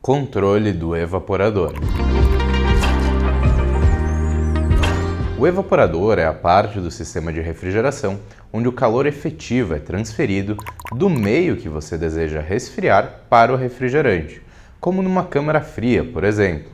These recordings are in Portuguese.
Controle do evaporador. O evaporador é a parte do sistema de refrigeração onde o calor efetivo é transferido do meio que você deseja resfriar para o refrigerante, como numa câmara fria, por exemplo.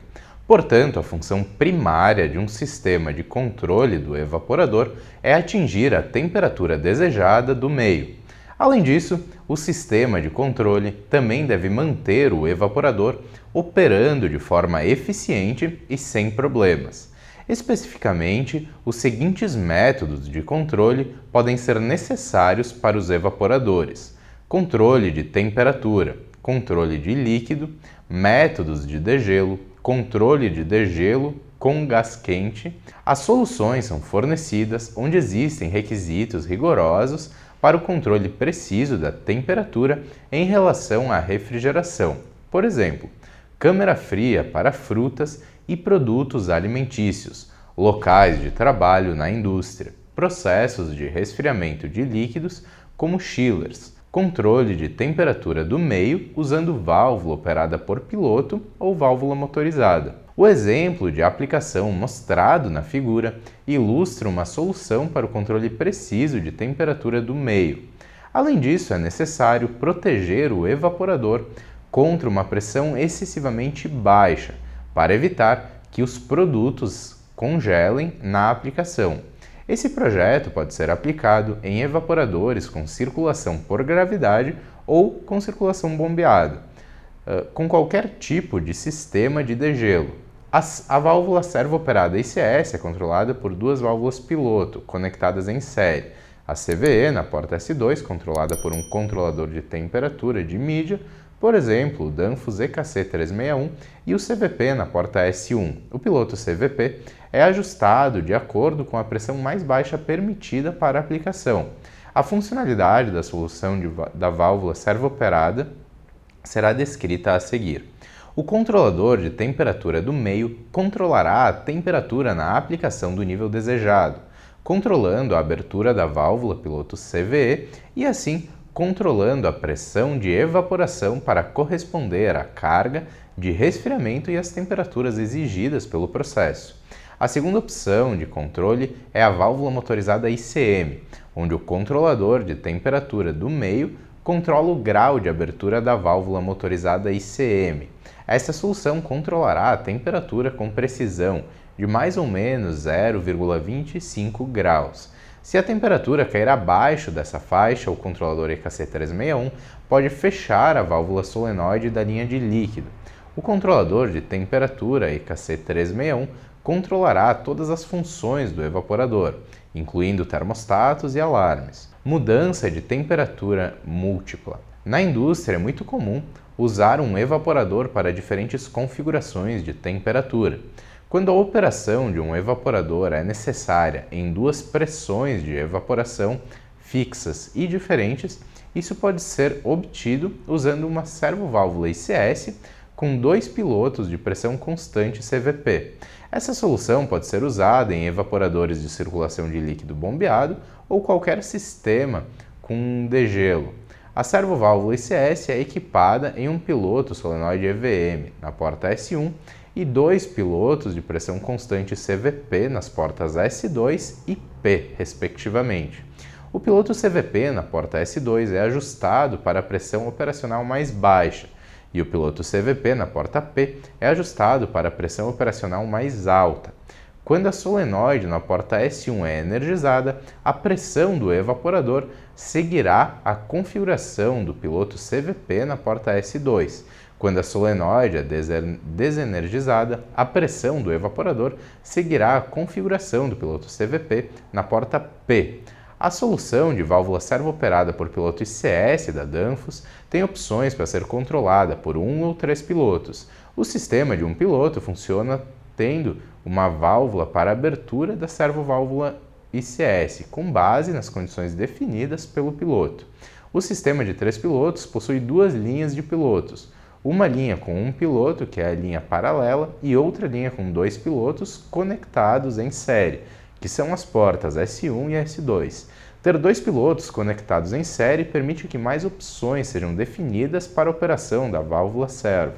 Portanto, a função primária de um sistema de controle do evaporador é atingir a temperatura desejada do meio. Além disso, o sistema de controle também deve manter o evaporador operando de forma eficiente e sem problemas. Especificamente, os seguintes métodos de controle podem ser necessários para os evaporadores: controle de temperatura, controle de líquido, métodos de degelo, controle de degelo com gás quente. As soluções são fornecidas onde existem requisitos rigorosos para o controle preciso da temperatura em relação à refrigeração. Por exemplo, câmara fria para frutas e produtos alimentícios, locais de trabalho na indústria, processos de resfriamento de líquidos como chillers, controle de temperatura do meio usando válvula operada por piloto ou válvula motorizada. O exemplo de aplicação mostrado na figura ilustra uma solução para o controle preciso de temperatura do meio. Além disso, é necessário proteger o evaporador contra uma pressão excessivamente baixa, para evitar que os produtos congelem na aplicação. Esse projeto pode ser aplicado em evaporadores com circulação por gravidade ou com circulação bombeada, com qualquer tipo de sistema de degelo, a, válvula servo-operada ICS é controlada por duas válvulas piloto conectadas em série. A CVE na porta S2, controlada por um controlador de temperatura de mídia, por exemplo, o Danfoss EKC361, e o CVP na porta S1. O piloto CVP é ajustado de acordo com a pressão mais baixa permitida para a aplicação. A funcionalidade da solução de, da válvula servo-operada será descrita a seguir. O controlador de temperatura do meio controlará a temperatura na aplicação do nível desejado, controlando a abertura da válvula piloto CVE e assim controlando a pressão de evaporação para corresponder à carga de resfriamento e as temperaturas exigidas pelo processo. A segunda opção de controle é a válvula motorizada ICM, onde o controlador de temperatura do meio controla o grau de abertura da válvula motorizada ICM. Esta solução controlará a temperatura com precisão de mais ou menos 0,25 graus. Se a temperatura cair abaixo dessa faixa, o controlador EKC361 pode fechar a válvula solenoide da linha de líquido. O controlador de temperatura EKC361 controlará todas as funções do evaporador, incluindo termostatos e alarmes. Mudança de temperatura múltipla. Na indústria é muito comum usar um evaporador para diferentes configurações de temperatura. Quando a operação de um evaporador é necessária em duas pressões de evaporação fixas e diferentes, isso pode ser obtido usando uma servoválvula ICS com dois pilotos de pressão constante CVP. Essa solução pode ser usada em evaporadores de circulação de líquido bombeado ou qualquer sistema com degelo. A servoválvula ICS é equipada em um piloto solenoide EVM na porta S1 e dois pilotos de pressão constante CVP nas portas S2 e P, respectivamente. O piloto CVP na porta S2 é ajustado para a pressão operacional mais baixa e o piloto CVP na porta P é ajustado para a pressão operacional mais alta. Quando a solenoide na porta S1 é energizada, a pressão do evaporador seguirá a configuração do piloto CVP na porta S2. Quando a solenoide é desenergizada, a pressão do evaporador seguirá a configuração do piloto CVP na porta P. A solução de válvula servo-operada por piloto ICS da Danfoss tem opções para ser controlada por um ou três pilotos. O sistema de um piloto funciona tendo uma válvula para abertura da servoválvula ICS, com base nas condições definidas pelo piloto. O sistema de três pilotos possui duas linhas de pilotos, uma linha com um piloto, que é a linha paralela, e outra linha com dois pilotos conectados em série, que são as portas S1 e S2. Ter dois pilotos conectados em série permite que mais opções sejam definidas para a operação da válvula servo.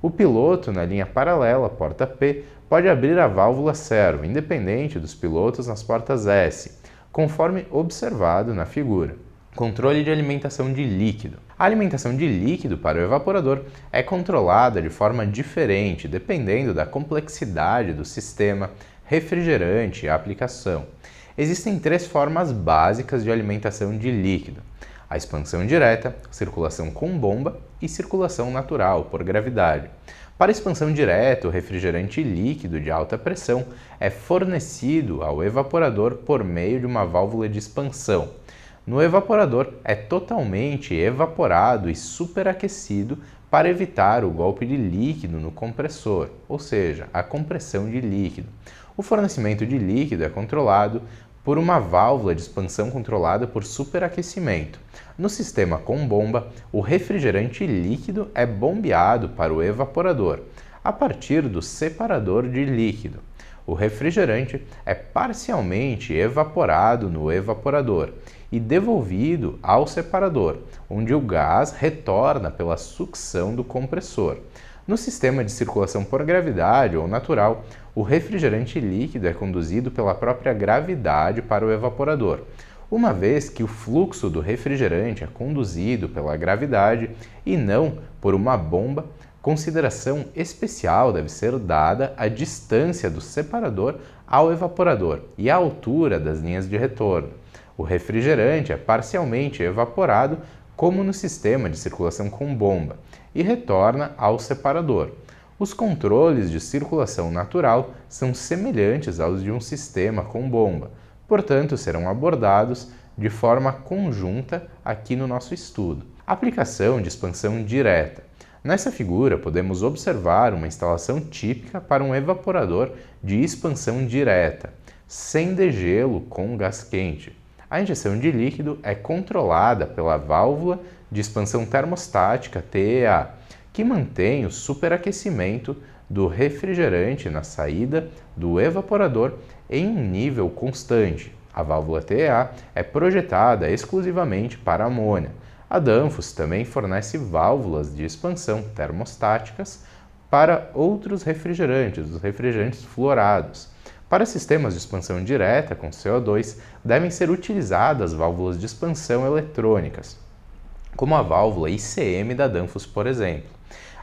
O piloto, na linha paralela, porta P, pode abrir a válvula servo, independente dos pilotos nas portas S, conforme observado na figura. Controle de alimentação de líquido. A alimentação de líquido para o evaporador é controlada de forma diferente dependendo da complexidade do sistema, refrigerante e aplicação. Existem três formas básicas de alimentação de líquido: a expansão direta, circulação com bomba e circulação natural por gravidade. Para expansão direta, o refrigerante líquido de alta pressão é fornecido ao evaporador por meio de uma válvula de expansão. No evaporador é totalmente evaporado e superaquecido para evitar o golpe de líquido no compressor, ou seja, a compressão de líquido. O fornecimento de líquido é controlado por uma válvula de expansão controlada por superaquecimento. No sistema com bomba, o refrigerante líquido é bombeado para o evaporador a partir do separador de líquido. O refrigerante é parcialmente evaporado no evaporador e devolvido ao separador, onde o gás retorna pela sucção do compressor. No sistema de circulação por gravidade ou natural, o refrigerante líquido é conduzido pela própria gravidade para o evaporador, uma vez que o fluxo do refrigerante é conduzido pela gravidade e não por uma bomba. Consideração especial deve ser dada à distância do separador ao evaporador e à altura das linhas de retorno. O refrigerante é parcialmente evaporado, como no sistema de circulação com bomba, e retorna ao separador. Os controles de circulação natural são semelhantes aos de um sistema com bomba, portanto, serão abordados de forma conjunta aqui no nosso estudo. Aplicação de expansão direta. Nessa figura, podemos observar uma instalação típica para um evaporador de expansão direta, sem degelo com gás quente. A injeção de líquido é controlada pela válvula de expansão termostática TEA, que mantém o superaquecimento do refrigerante na saída do evaporador em um nível constante. A válvula TEA é projetada exclusivamente para amônia. A Danfoss também fornece válvulas de expansão termostáticas para outros refrigerantes, os refrigerantes fluorados. Para sistemas de expansão direta com CO2, devem ser utilizadas válvulas de expansão eletrônicas, como a válvula ICM da Danfoss, por exemplo.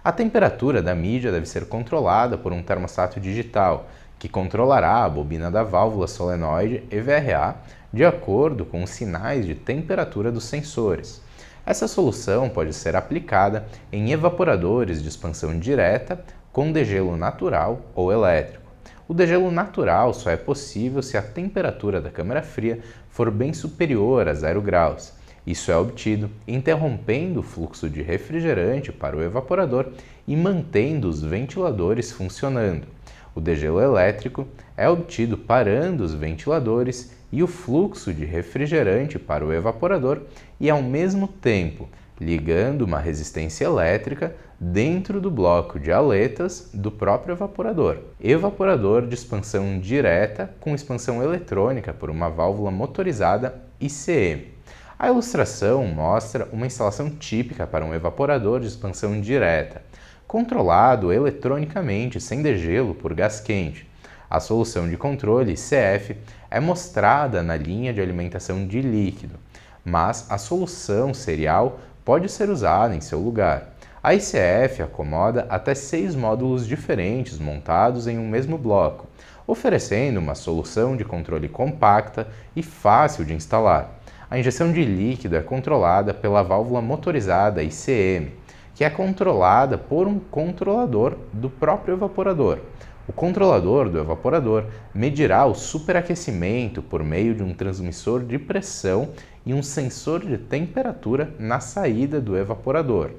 A temperatura da mídia deve ser controlada por um termostato digital, que controlará a bobina da válvula solenoide EVRA de acordo com os sinais de temperatura dos sensores. Essa solução pode ser aplicada em evaporadores de expansão direta com degelo natural ou elétrico. O degelo natural só é possível se a temperatura da câmara fria for bem superior a zero graus. Isso é obtido interrompendo o fluxo de refrigerante para o evaporador e mantendo os ventiladores funcionando. O degelo elétrico é obtido parando os ventiladores e o fluxo de refrigerante para o evaporador e, ao mesmo tempo, ligando uma resistência elétrica dentro do bloco de aletas do próprio evaporador. Evaporador de expansão direta com expansão eletrônica por uma válvula motorizada ICM. A ilustração mostra uma instalação típica para um evaporador de expansão direta, controlado eletronicamente sem degelo por gás quente. A solução de controle CF é mostrada na linha de alimentação de líquido, mas a solução serial pode ser usada em seu lugar. A ICF acomoda até seis módulos diferentes montados em um mesmo bloco, oferecendo uma solução de controle compacta e fácil de instalar. A injeção de líquido é controlada pela válvula motorizada ICM, que é controlada por um controlador do próprio evaporador. O controlador do evaporador medirá o superaquecimento por meio de um transmissor de pressão e um sensor de temperatura na saída do evaporador.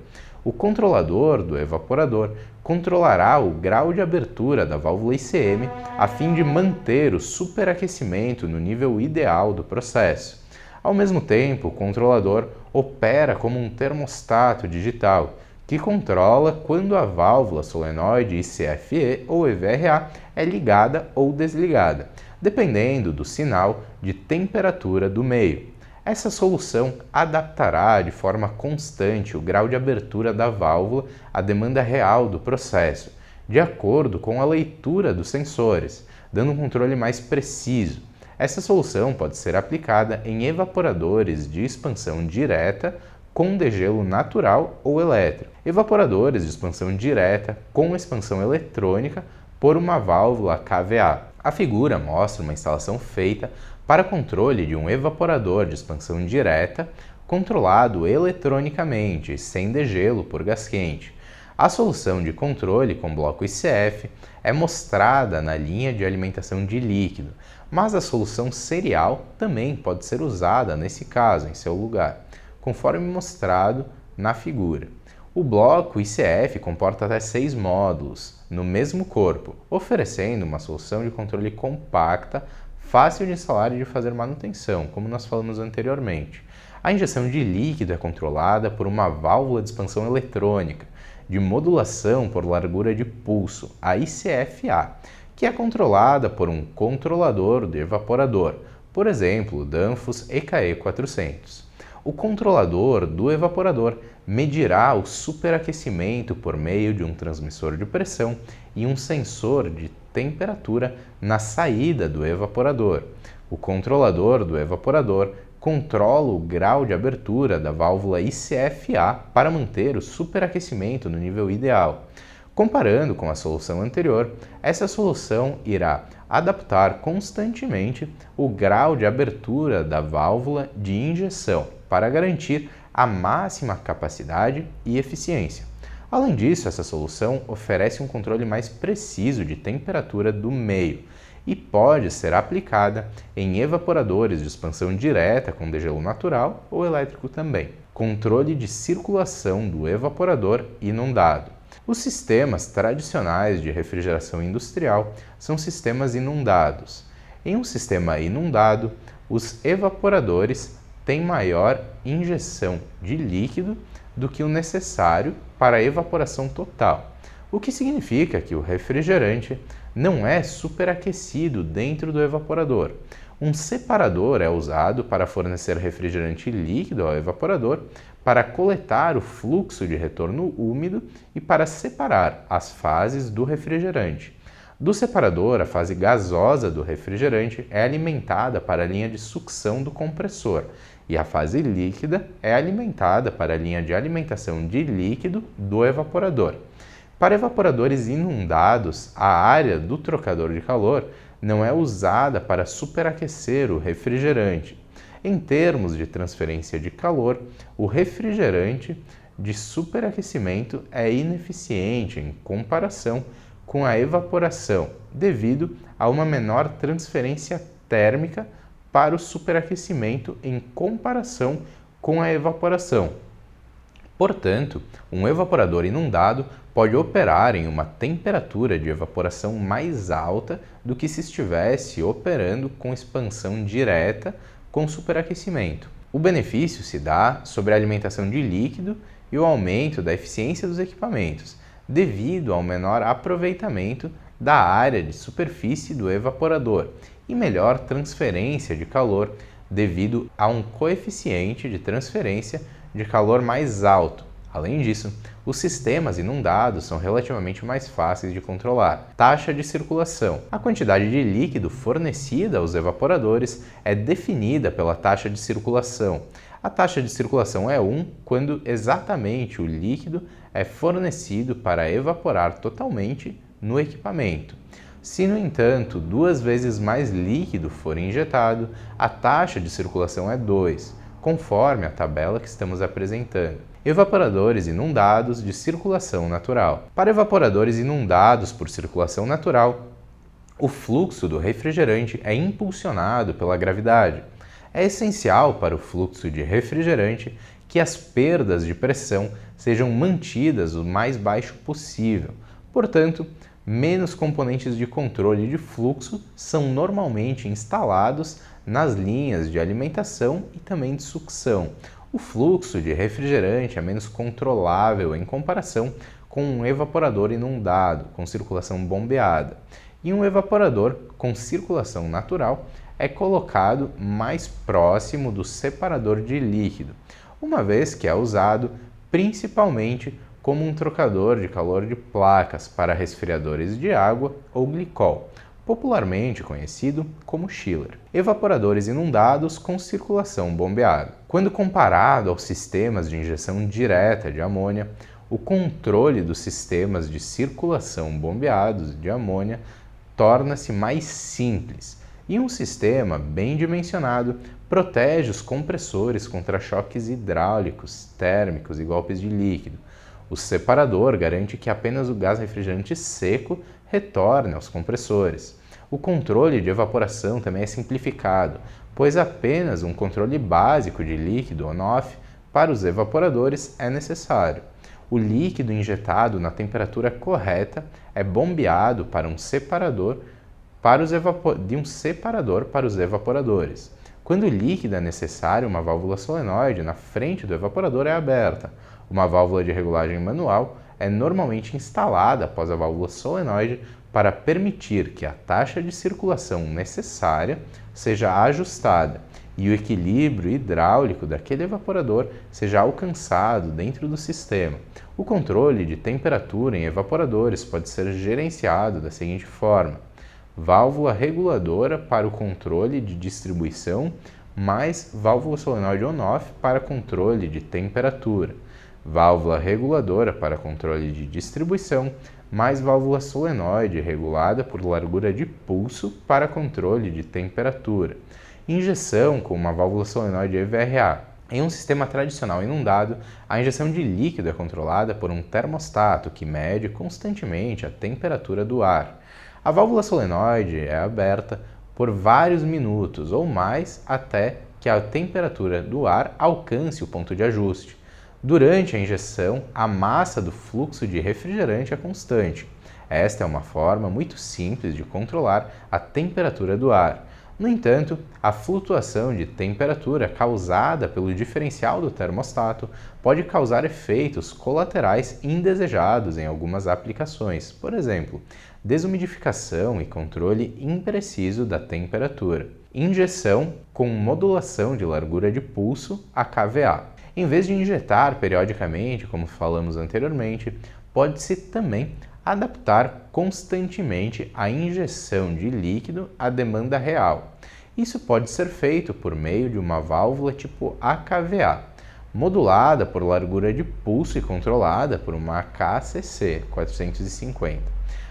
O controlador do evaporador controlará o grau de abertura da válvula ICM a fim de manter o superaquecimento no nível ideal do processo. Ao mesmo tempo, o controlador opera como um termostato digital que controla quando a válvula solenoide ICFE ou EVRA é ligada ou desligada, dependendo do sinal de temperatura do meio. Essa solução adaptará de forma constante o grau de abertura da válvula à demanda real do processo, de acordo com a leitura dos sensores, dando um controle mais preciso. Essa solução pode ser aplicada em evaporadores de expansão direta com degelo natural ou elétrico, evaporadores de expansão direta com expansão eletrônica por uma válvula KVA. A figura mostra uma instalação feita para controle de um evaporador de expansão direta controlado eletronicamente, sem degelo por gás quente. A solução de controle com bloco ICF é mostrada na linha de alimentação de líquido, mas a solução serial também pode ser usada nesse caso em seu lugar conforme mostrado na figura. O bloco ICF comporta até seis módulos no mesmo corpo, oferecendo uma solução de controle compacta, fácil de instalar e de fazer manutenção, como nós falamos anteriormente. A injeção de líquido é controlada por uma válvula de expansão eletrônica de modulação por largura de pulso, a ICFA, que é controlada por um controlador de evaporador, por exemplo, Danfoss EKE 400. O controlador do evaporador medirá o superaquecimento por meio de um transmissor de pressão e um sensor de temperatura na saída do evaporador. O controlador do evaporador controla o grau de abertura da válvula ICFA para manter o superaquecimento no nível ideal. Comparando com a solução anterior, essa solução irá adaptar constantemente o grau de abertura da válvula de injeção para garantir a máxima capacidade e eficiência. Além disso, essa solução oferece um controle mais preciso de temperatura do meio e pode ser aplicada em evaporadores de expansão direta com degelo natural ou elétrico também. Controle de circulação do evaporador inundado. Os sistemas tradicionais de refrigeração industrial são sistemas inundados. Em um sistema inundado, os evaporadores tem maior injeção de líquido do que o necessário para a evaporação total, o que significa que o refrigerante não é superaquecido dentro do evaporador. Um separador é usado para fornecer refrigerante líquido ao evaporador, para coletar o fluxo de retorno úmido e para separar as fases do refrigerante. Do separador, a fase gasosa do refrigerante é alimentada para a linha de sucção do compressor e a fase líquida é alimentada para a linha de alimentação de líquido do evaporador. Para evaporadores inundados, a área do trocador de calor não é usada para superaquecer o refrigerante. Em termos de transferência de calor, o refrigerante de superaquecimento é ineficiente em comparação com a evaporação, devido a uma menor transferência térmica para o superaquecimento em comparação com a evaporação. Portanto, um evaporador inundado pode operar em uma temperatura de evaporação mais alta do que se estivesse operando com expansão direta com superaquecimento. O benefício se dá sobre a alimentação de líquido e o aumento da eficiência dos equipamentos, devido ao menor aproveitamento da área de superfície do evaporador e melhor transferência de calor devido a um coeficiente de transferência de calor mais alto. Além disso, os sistemas inundados são relativamente mais fáceis de controlar. Taxa de circulação. A quantidade de líquido fornecida aos evaporadores é definida pela taxa de circulação. A taxa de circulação é 1 quando exatamente o líquido é fornecido para evaporar totalmente no equipamento. Se, no entanto, duas vezes mais líquido for injetado, a taxa de circulação é 2, conforme a tabela que estamos apresentando. Evaporadores inundados de circulação natural. Para evaporadores inundados por circulação natural, o fluxo do refrigerante é impulsionado pela gravidade. É essencial para o fluxo de refrigerante que as perdas de pressão sejam mantidas o mais baixo possível. Portanto, menos componentes de controle de fluxo são normalmente instalados nas linhas de alimentação e também de sucção. O fluxo de refrigerante é menos controlável em comparação com um evaporador inundado, com circulação bombeada. E um evaporador com circulação natural é colocado mais próximo do separador de líquido, uma vez que é usado principalmente como um trocador de calor de placas para resfriadores de água ou glicol, popularmente conhecido como chiller. Evaporadores inundados com circulação bombeada. Quando comparado aos sistemas de injeção direta de amônia, o controle dos sistemas de circulação bombeados de amônia torna-se mais simples e um sistema bem dimensionado protege os compressores contra choques hidráulicos, térmicos e golpes de líquido. O separador garante que apenas o gás refrigerante seco retorne aos compressores. O controle de evaporação também é simplificado, pois apenas um controle básico de líquido on-off para os evaporadores é necessário o líquido injetado na temperatura correta é bombeado para um separador para os de um separador para os evaporadores. Quando o líquido é necessário, uma válvula solenoide na frente do evaporador é aberta. Uma válvula de regulagem manual é normalmente instalada após a válvula solenoide para permitir que a taxa de circulação necessária seja ajustada e o equilíbrio hidráulico daquele evaporador seja alcançado dentro do sistema. O controle de temperatura em evaporadores pode ser gerenciado da seguinte forma: válvula reguladora para o controle de distribuição, mais válvula solenoide on-off para controle de temperatura, válvula reguladora para controle de distribuição, mais válvula solenoide regulada por largura de pulso para controle de temperatura injeção com uma válvula solenoide EVRA. Em um sistema tradicional inundado, a injeção de líquido é controlada por um termostato que mede constantemente a temperatura do ar. A válvula solenoide é aberta por vários minutos ou mais até que a temperatura do ar alcance o ponto de ajuste. Durante a injeção, a massa do fluxo de refrigerante é constante. Esta é uma forma muito simples de controlar a temperatura do ar. No entanto, a flutuação de temperatura causada pelo diferencial do termostato pode causar efeitos colaterais indesejados em algumas aplicações, por exemplo, desumidificação e controle impreciso da temperatura. Injeção com modulação de largura de pulso, a KVA. Em vez de injetar periodicamente, como falamos anteriormente, pode-se também adaptar constantemente a injeção de líquido à demanda real. Isso pode ser feito por meio de uma válvula tipo AKVA, modulada por largura de pulso e controlada por uma KCC 450.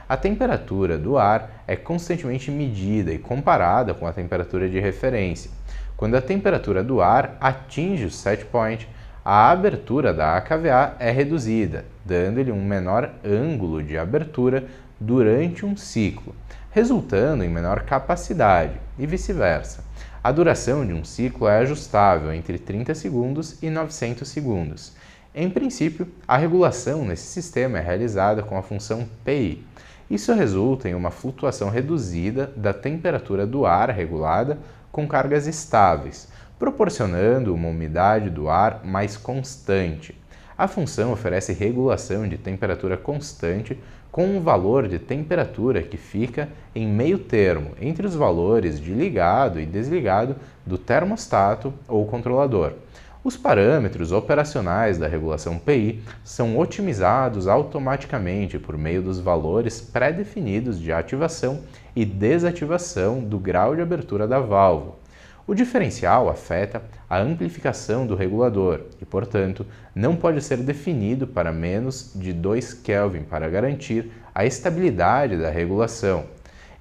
A temperatura do ar é constantemente medida e comparada com a temperatura de referência. Quando a temperatura do ar atinge o set point, a abertura da AKVA é reduzida, dando-lhe um menor ângulo de abertura durante um ciclo, resultando em menor capacidade, e vice-versa. A duração de um ciclo é ajustável entre 30 segundos e 900 segundos. Em princípio, a regulação nesse sistema é realizada com a função PI. Isso resulta em uma flutuação reduzida da temperatura do ar regulada com cargas estáveis, proporcionando uma umidade do ar mais constante. A função oferece regulação de temperatura constante com um valor de temperatura que fica em meio termo entre os valores de ligado e desligado do termostato ou controlador. Os parâmetros operacionais da regulação PI são otimizados automaticamente por meio dos valores pré-definidos de ativação e desativação do grau de abertura da válvula o diferencial afeta a amplificação do regulador e, portanto, não pode ser definido para menos de 2 Kelvin para garantir a estabilidade da regulação.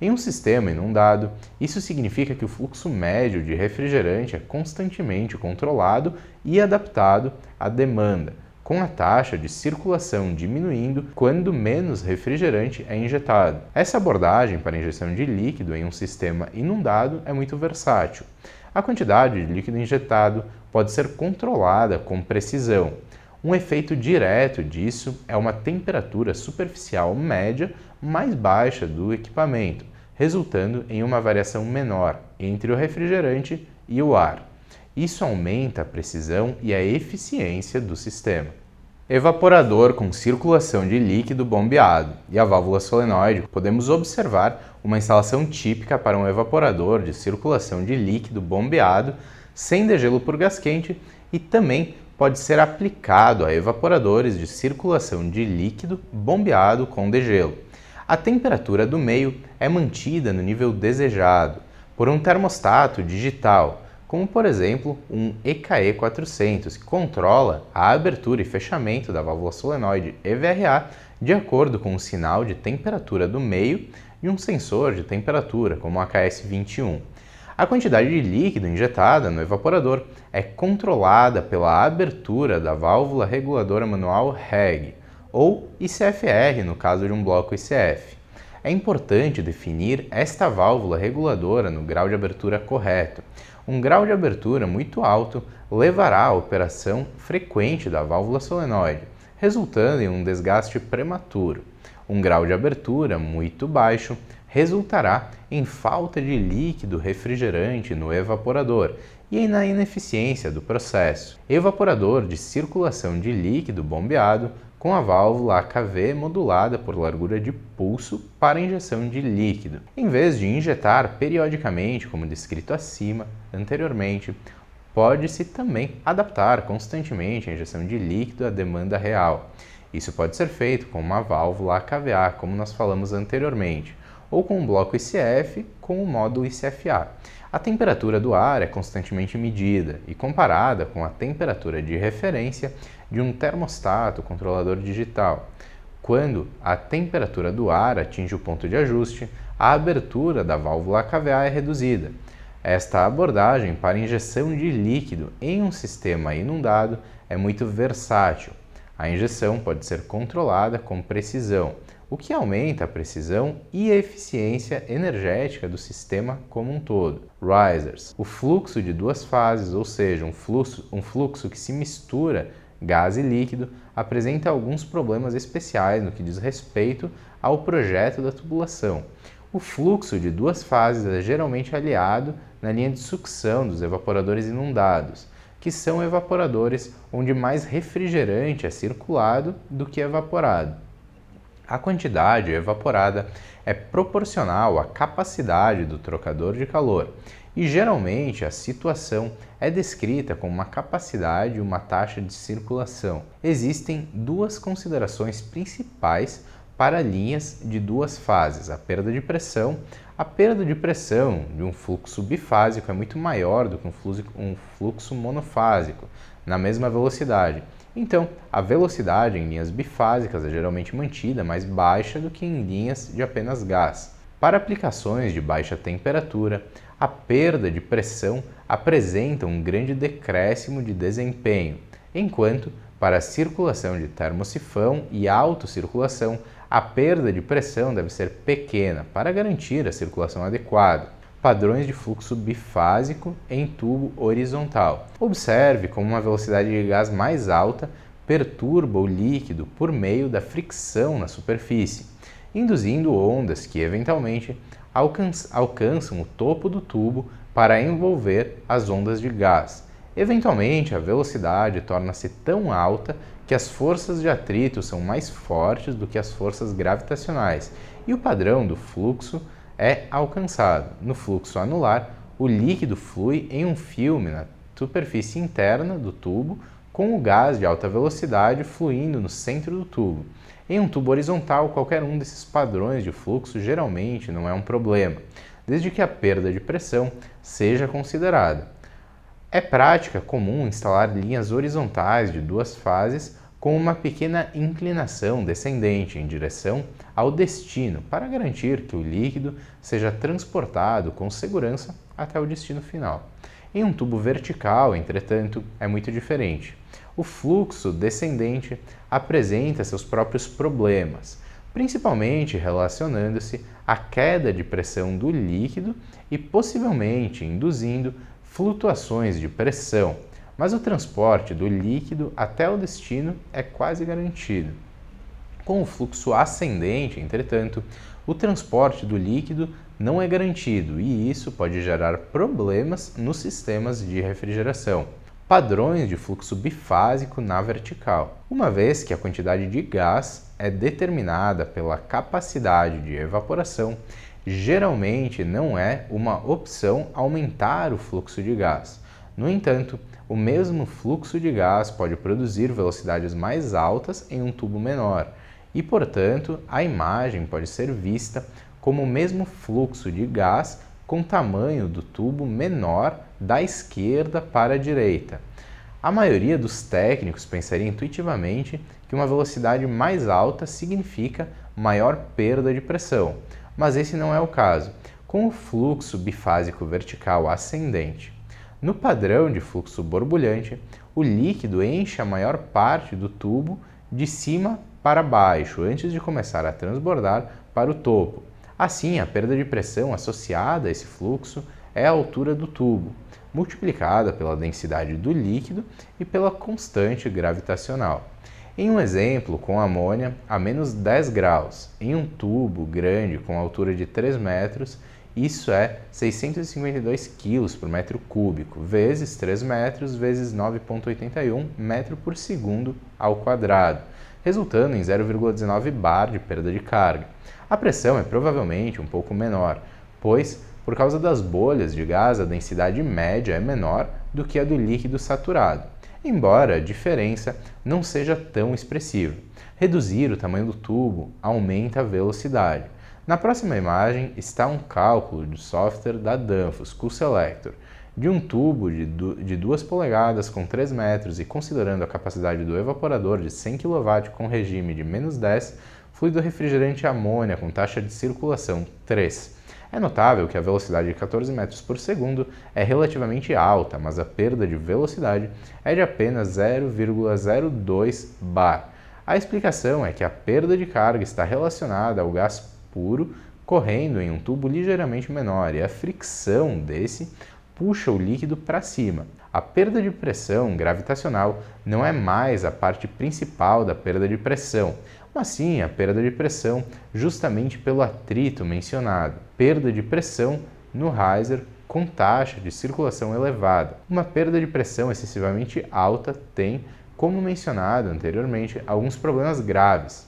Em um sistema inundado, isso significa que o fluxo médio de refrigerante é constantemente controlado e adaptado à demanda, com a taxa de circulação diminuindo quando menos refrigerante é injetado. Essa abordagem para injeção de líquido em um sistema inundado é muito versátil. A quantidade de líquido injetado pode ser controlada com precisão. Um efeito direto disso é uma temperatura superficial média mais baixa do equipamento, resultando em uma variação menor entre o refrigerante e o ar. Isso aumenta a precisão e a eficiência do sistema. Evaporador com circulação de líquido bombeado e a válvula solenoide, podemos observar uma instalação típica para um evaporador de circulação de líquido bombeado sem degelo por gás quente e também pode ser aplicado a evaporadores de circulação de líquido bombeado com degelo. A temperatura do meio é mantida no nível desejado por um termostato digital como por exemplo um EKE 400, que controla a abertura e fechamento da válvula solenoide EVRA de acordo com o sinal de temperatura do meio e um sensor de temperatura, como o AKS-21. A quantidade de líquido injetada no evaporador é controlada pela abertura da válvula reguladora manual REG, ou ICFR no caso de um bloco ICF. É importante definir esta válvula reguladora no grau de abertura correto, um grau de abertura muito alto levará à operação frequente da válvula solenoide, resultando em um desgaste prematuro. Um grau de abertura muito baixo resultará em falta de líquido refrigerante no evaporador e na ineficiência do processo. Evaporador de circulação de líquido bombeado com a válvula AKV modulada por largura de pulso para injeção de líquido. Em vez de injetar periodicamente, como descrito acima, anteriormente, pode-se também adaptar constantemente a injeção de líquido à demanda real. Isso pode ser feito com uma válvula AKVA, como nós falamos anteriormente, ou com um bloco ICF com o módulo ICFA. A temperatura do ar é constantemente medida e comparada com a temperatura de referência de um termostato controlador digital. Quando a temperatura do ar atinge o ponto de ajuste, a abertura da válvula KVA é reduzida. Esta abordagem para injeção de líquido em um sistema inundado é muito versátil. A injeção pode ser controlada com precisão, o que aumenta a precisão e a eficiência energética do sistema como um todo. Risers, o fluxo de duas fases, ou seja, um fluxo, um fluxo que se mistura gás e líquido, apresenta alguns problemas especiais no que diz respeito ao projeto da tubulação. O fluxo de duas fases é geralmente aliado na linha de sucção dos evaporadores inundados, que são evaporadores onde mais refrigerante é circulado do que evaporado. A quantidade evaporada é proporcional à capacidade do trocador de calor e geralmente a situação é descrita com uma capacidade e uma taxa de circulação. Existem duas considerações principais para linhas de duas fases: a perda de pressão. A perda de pressão de um fluxo bifásico é muito maior do que um fluxo monofásico, na mesma velocidade. Então, a velocidade em linhas bifásicas é geralmente mantida mais baixa do que em linhas de apenas gás. Para aplicações de baixa temperatura, a perda de pressão apresenta um grande decréscimo de desempenho, enquanto para a circulação de termosifão e autocirculação, a perda de pressão deve ser pequena para garantir a circulação adequada padrões de fluxo bifásico em tubo horizontal. Observe como uma velocidade de gás mais alta perturba o líquido por meio da fricção na superfície, induzindo ondas que eventualmente alcançam o topo do tubo para envolver as ondas de gás. Eventualmente, a velocidade torna-se tão alta que as forças de atrito são mais fortes do que as forças gravitacionais e o padrão do fluxo é alcançado. No fluxo anular, o líquido flui em um filme na superfície interna do tubo, com o gás de alta velocidade fluindo no centro do tubo. Em um tubo horizontal, qualquer um desses padrões de fluxo geralmente não é um problema, desde que a perda de pressão seja considerada. É prática comum instalar linhas horizontais de duas fases com uma pequena inclinação descendente em direção ao destino, para garantir que o líquido seja transportado com segurança até o destino final. Em um tubo vertical, entretanto, é muito diferente. O fluxo descendente apresenta seus próprios problemas, principalmente relacionando-se à queda de pressão do líquido e possivelmente induzindo flutuações de pressão, mas o transporte do líquido até o destino é quase garantido. Com o fluxo ascendente, entretanto, o transporte do líquido não é garantido e isso pode gerar problemas nos sistemas de refrigeração. Padrões de fluxo bifásico na vertical, uma vez que a quantidade de gás é determinada pela capacidade de evaporação, geralmente não é uma opção aumentar o fluxo de gás. No entanto, o mesmo fluxo de gás pode produzir velocidades mais altas em um tubo menor, e, portanto, a imagem pode ser vista como o mesmo fluxo de gás com tamanho do tubo menor da esquerda para a direita. A maioria dos técnicos pensaria intuitivamente que uma velocidade mais alta significa maior perda de pressão, mas esse não é o caso, com o fluxo bifásico vertical ascendente. No padrão de fluxo borbulhante, o líquido enche a maior parte do tubo de cima para baixo antes de começar a transbordar para o topo. Assim, a perda de pressão associada a esse fluxo é a altura do tubo, multiplicada pela densidade do líquido e pela constante gravitacional. Em um exemplo com amônia a menos 10 graus, em um tubo grande com altura de 3 metros, isso é 652 kg por metro cúbico, vezes 3 metros, vezes 9,81 metro por segundo ao quadrado, resultando em 0,19 bar de perda de carga. A pressão é provavelmente um pouco menor, pois por causa das bolhas de gás, a densidade média é menor do que a do líquido saturado, embora a diferença não seja tão expressiva. Reduzir o tamanho do tubo aumenta a velocidade. Na próxima imagem está um cálculo do software da Danfoss Q-Selector de um tubo de, de 2 polegadas com 3 metros e considerando a capacidade do evaporador de 100 kW com regime de menos 10, fluido refrigerante amônia com taxa de circulação 3. É notável que a velocidade de 14 metros por segundo é relativamente alta, mas a perda de velocidade é de apenas 0,02 bar. A explicação é que a perda de carga está relacionada ao gás puro correndo em um tubo ligeiramente menor e a fricção desse puxa o líquido para cima. A perda de pressão gravitacional não é mais a parte principal da perda de pressão, mas sim a perda de pressão justamente pelo atrito mencionado. Perda de pressão no riser com taxa de circulação elevada. Uma perda de pressão excessivamente alta tem, como mencionado anteriormente, alguns problemas graves.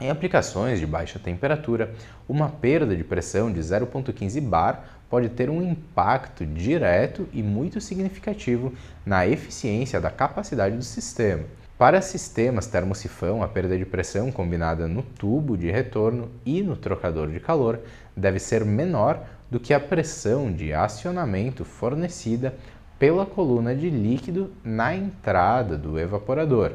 Em aplicações de baixa temperatura, uma perda de pressão de 0,15 bar pode ter um impacto direto e muito significativo na eficiência da capacidade do sistema. Para sistemas termosifão, a perda de pressão combinada no tubo de retorno e no trocador de calor deve ser menor do que a pressão de acionamento fornecida pela coluna de líquido na entrada do evaporador.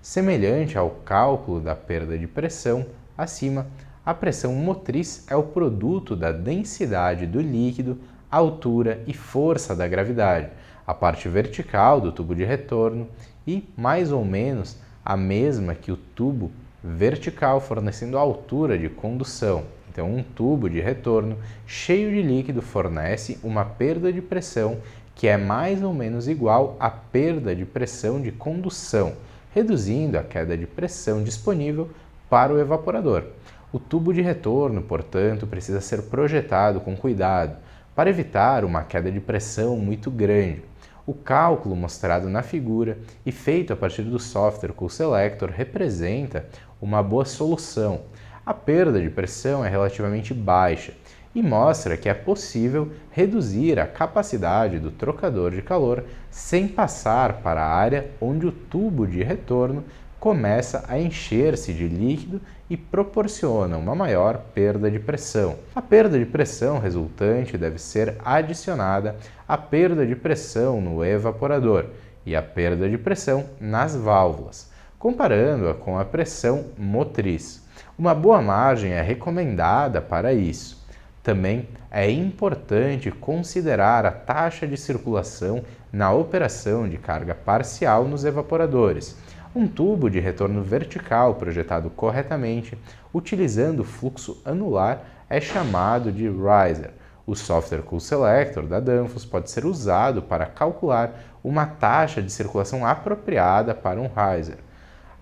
Semelhante ao cálculo da perda de pressão acima, a pressão motriz é o produto da densidade do líquido, altura e força da gravidade, a parte vertical do tubo de retorno e mais ou menos a mesma que o tubo vertical, fornecendo altura de condução. Então, um tubo de retorno cheio de líquido fornece uma perda de pressão que é mais ou menos igual à perda de pressão de condução, reduzindo a queda de pressão disponível para o evaporador. O tubo de retorno, portanto, precisa ser projetado com cuidado para evitar uma queda de pressão muito grande. O cálculo mostrado na figura e feito a partir do software Cool Selector representa uma boa solução. A perda de pressão é relativamente baixa e mostra que é possível reduzir a capacidade do trocador de calor sem passar para a área onde o tubo de retorno começa a encher-se de líquido e proporciona uma maior perda de pressão. A perda de pressão resultante deve ser adicionada à perda de pressão no evaporador e à perda de pressão nas válvulas, comparando-a com a pressão motriz. Uma boa margem é recomendada para isso. Também é importante considerar a taxa de circulação na operação de carga parcial nos evaporadores um tubo de retorno vertical projetado corretamente, utilizando fluxo anular, é chamado de riser. O software Cool Selector da Danfoss pode ser usado para calcular uma taxa de circulação apropriada para um riser.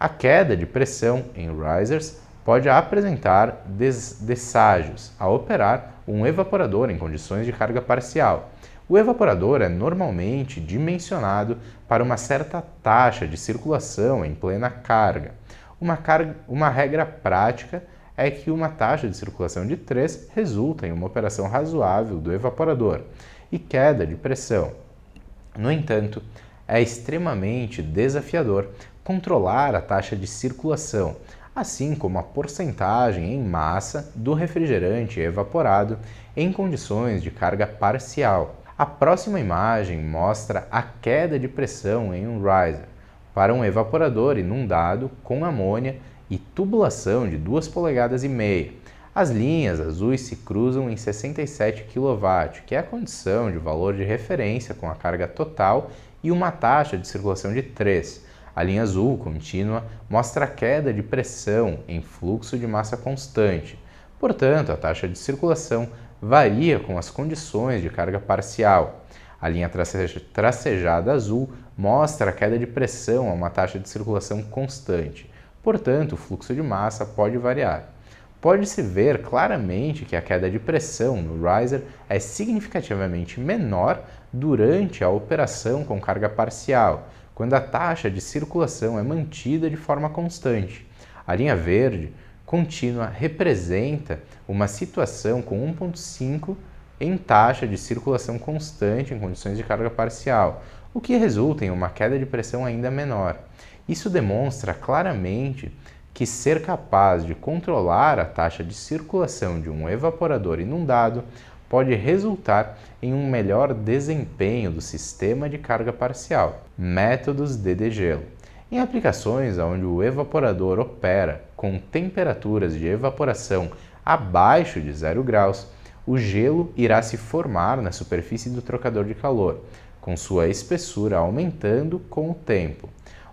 A queda de pressão em risers pode apresentar des desságios ao operar um evaporador em condições de carga parcial. O evaporador é normalmente dimensionado para uma certa taxa de circulação em plena carga. Uma, carga, uma regra prática é que uma taxa de circulação de 3 resulta em uma operação razoável do evaporador e queda de pressão. No entanto, é extremamente desafiador controlar a taxa de circulação, assim como a porcentagem em massa do refrigerante evaporado em condições de carga parcial. A próxima imagem mostra a queda de pressão em um riser para um evaporador inundado com amônia e tubulação de 2 polegadas e meia. As linhas azuis se cruzam em 67 kW, que é a condição de valor de referência com a carga total e uma taxa de circulação de 3. A linha azul contínua mostra a queda de pressão em fluxo de massa constante. Portanto, a taxa de circulação varia com as condições de carga parcial. A linha tracejada azul mostra a queda de pressão a uma taxa de circulação constante. Portanto, o fluxo de massa pode variar. Pode-se ver claramente que a queda de pressão no riser é significativamente menor durante a operação com carga parcial, quando a taxa de circulação é mantida de forma constante. A linha verde contínua representa uma situação com 1,5 em taxa de circulação constante em condições de carga parcial, o que resulta em uma queda de pressão ainda menor. Isso demonstra claramente que ser capaz de controlar a taxa de circulação de um evaporador inundado pode resultar em um melhor desempenho do sistema de carga parcial. Métodos de degelo. Em aplicações onde o evaporador opera com temperaturas de evaporação abaixo de 0 graus, o gelo irá se formar na superfície do trocador de calor, com sua espessura aumentando com o tempo.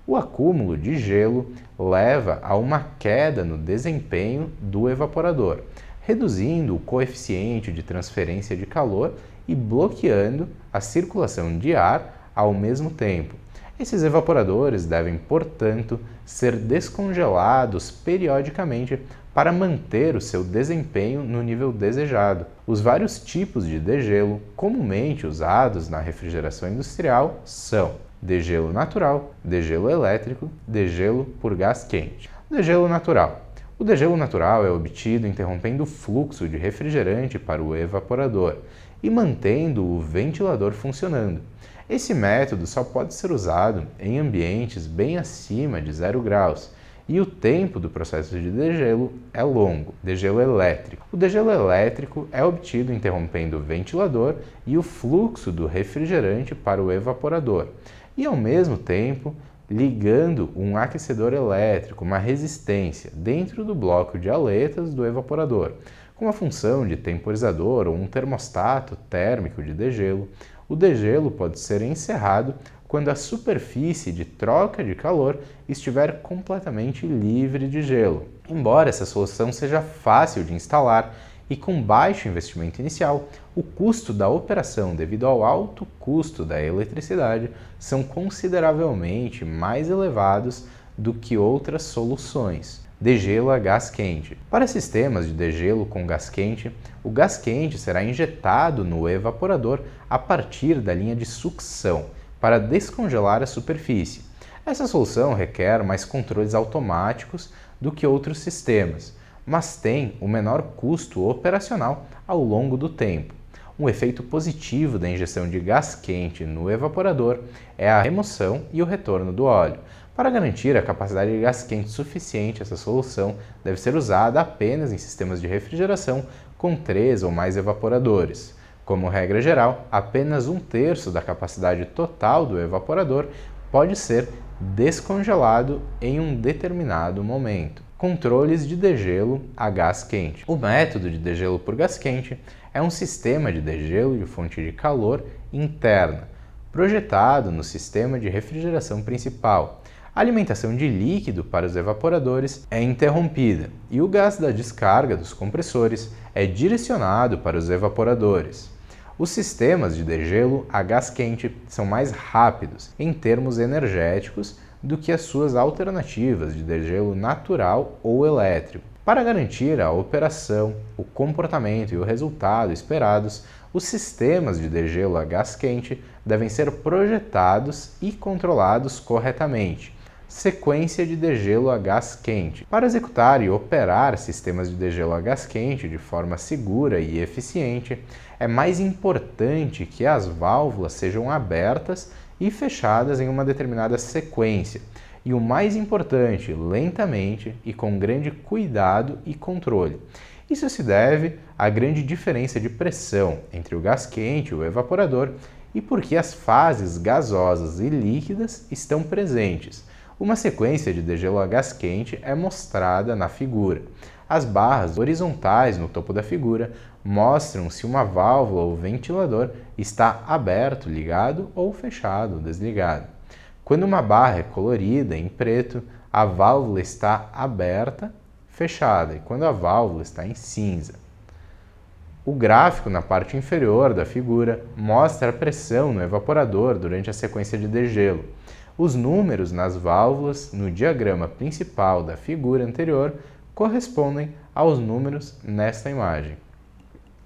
O acúmulo de gelo leva a uma queda no desempenho do evaporador, reduzindo o coeficiente de transferência de calor e bloqueando a circulação de ar ao mesmo tempo. Esses evaporadores devem, portanto, ser descongelados periodicamente para manter o seu desempenho no nível desejado. Os vários tipos de degelo comumente usados na refrigeração industrial são degelo natural, degelo elétrico, degelo por gás quente. Degelo natural. O degelo natural é obtido interrompendo o fluxo de refrigerante para o evaporador e mantendo o ventilador funcionando. Esse método só pode ser usado em ambientes bem acima de 0 graus e o tempo do processo de degelo é longo. Degelo elétrico. O degelo elétrico é obtido interrompendo o ventilador e o fluxo do refrigerante para o evaporador e, ao mesmo tempo, ligando um aquecedor elétrico, uma resistência, dentro do bloco de aletas do evaporador, com a função de temporizador ou um termostato térmico de degelo. O degelo pode ser encerrado quando a superfície de troca de calor estiver completamente livre de gelo. Embora essa solução seja fácil de instalar e com baixo investimento inicial, o custo da operação devido ao alto custo da eletricidade são consideravelmente mais elevados do que outras soluções. Degelo a gás quente. Para sistemas de degelo com gás quente, o gás quente será injetado no evaporador a partir da linha de sucção para descongelar a superfície. Essa solução requer mais controles automáticos do que outros sistemas mas tem o menor custo operacional ao longo do tempo. Um efeito positivo da injeção de gás quente no evaporador é a remoção e o retorno do óleo. Para garantir a capacidade de gás quente suficiente, essa solução deve ser usada apenas em sistemas de refrigeração com três ou mais evaporadores. Como regra geral, apenas um terço da capacidade total do evaporador pode ser descongelado em um determinado momento controles de degelo a gás quente. O método de degelo por gás quente é um sistema de degelo de fonte de calor interna, projetado no sistema de refrigeração principal. A alimentação de líquido para os evaporadores é interrompida e o gás da descarga dos compressores é direcionado para os evaporadores. Os sistemas de degelo a gás quente são mais rápidos em termos energéticos do que as suas alternativas de degelo natural ou elétrico. Para garantir a operação, o comportamento e o resultado esperados, Os sistemas de degelo a gás quente devem ser projetados e controlados corretamente. Sequência de degelo a gás quente. Para executar e operar sistemas de degelo a gás quente de forma segura e eficiente, é mais importante que as válvulas sejam abertas e fechadas em uma determinada sequência. E o mais importante, lentamente e com grande cuidado e controle. Isso se deve à grande diferença de pressão entre o gás quente e o evaporador e porque as fases gasosas e líquidas estão presentes. Uma sequência de degelo a gás quente é mostrada na figura. As barras horizontais no topo da figura mostram se uma válvula ou ventilador está aberto, ligado ou fechado, desligado. Quando uma barra é colorida em preto, a válvula está aberta fechada e quando a válvula está em cinza. O gráfico na parte inferior da figura mostra a pressão no evaporador durante a sequência de degelo. Os números nas válvulas no diagrama principal da figura anterior correspondem aos números nesta imagem.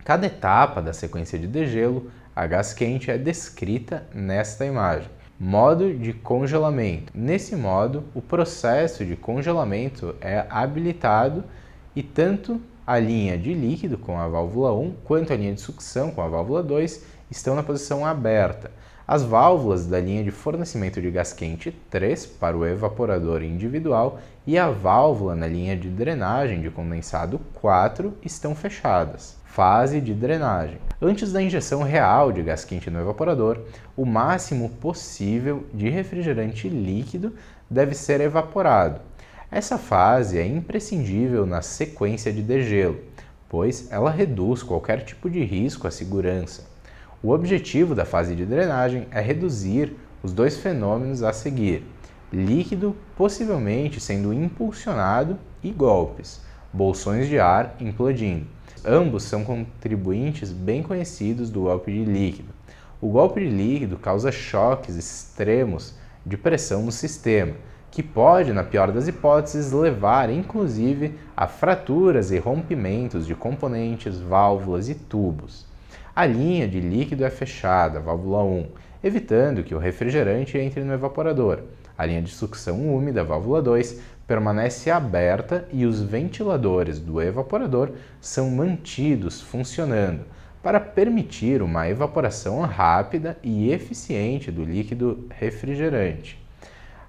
Cada etapa da sequência de degelo a gás quente é descrita nesta imagem. Modo de congelamento. Nesse modo, o processo de congelamento é habilitado e tanto a linha de líquido com a válvula 1 quanto a linha de sucção com a válvula 2 estão na posição aberta. As válvulas da linha de fornecimento de gás quente 3 para o evaporador individual e a válvula na linha de drenagem de condensado 4 estão fechadas fase de drenagem. Antes da injeção real de gás quente no evaporador, o máximo possível de refrigerante líquido deve ser evaporado. Essa fase é imprescindível na sequência de degelo, pois ela reduz qualquer tipo de risco à segurança. O objetivo da fase de drenagem é reduzir os dois fenômenos a seguir: líquido possivelmente sendo impulsionado e golpes, bolsões de ar implodindo. Ambos são contribuintes bem conhecidos do golpe de líquido. O golpe de líquido causa choques extremos de pressão no sistema, que pode, na pior das hipóteses, levar inclusive a fraturas e rompimentos de componentes, válvulas e tubos. A linha de líquido é fechada, válvula 1, evitando que o refrigerante entre no evaporador. A linha de sucção úmida, válvula 2, permanece aberta e os ventiladores do evaporador são mantidos funcionando para permitir uma evaporação rápida e eficiente do líquido refrigerante.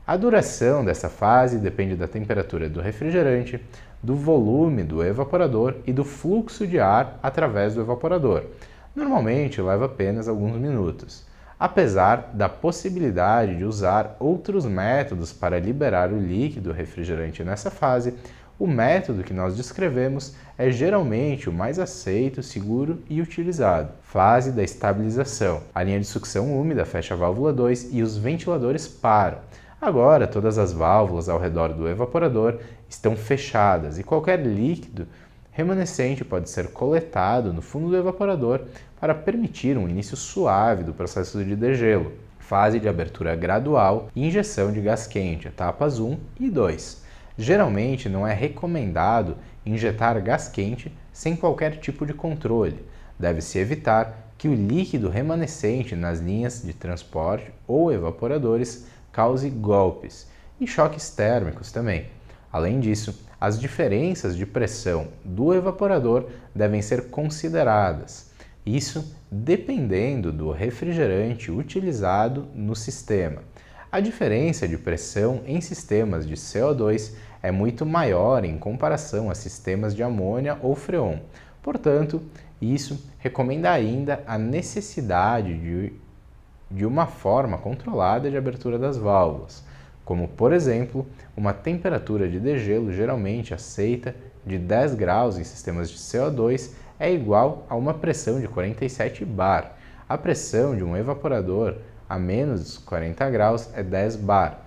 A duração dessa fase depende da temperatura do refrigerante, do volume do evaporador e do fluxo de ar através do evaporador. Normalmente leva apenas alguns minutos apesar da possibilidade de usar outros métodos para liberar o líquido refrigerante nessa fase, o método que nós descrevemos é geralmente o mais aceito, seguro e utilizado. Fase da estabilização. A linha de sucção úmida fecha a válvula 2 e os ventiladores param. Agora, todas as válvulas ao redor do evaporador estão fechadas e qualquer líquido remanescente pode ser coletado no fundo do evaporador para permitir um início suave do processo de degelo, fase de abertura gradual e injeção de gás quente, etapas 1 e 2. Geralmente não é recomendado injetar gás quente sem qualquer tipo de controle. Deve-se evitar que o líquido remanescente nas linhas de transporte ou evaporadores cause golpes e choques térmicos também. Além disso, as diferenças de pressão do evaporador devem ser consideradas, isso dependendo do refrigerante utilizado no sistema. A diferença de pressão em sistemas de CO2 é muito maior em comparação a sistemas de amônia ou freon. Portanto, isso recomenda ainda a necessidade de, de uma forma controlada de abertura das válvulas como por exemplo, uma temperatura de degelo geralmente aceita de 10 graus em sistemas de CO2 é igual a uma pressão de 47 bar. A pressão de um evaporador a menos 40 graus é 10 bar.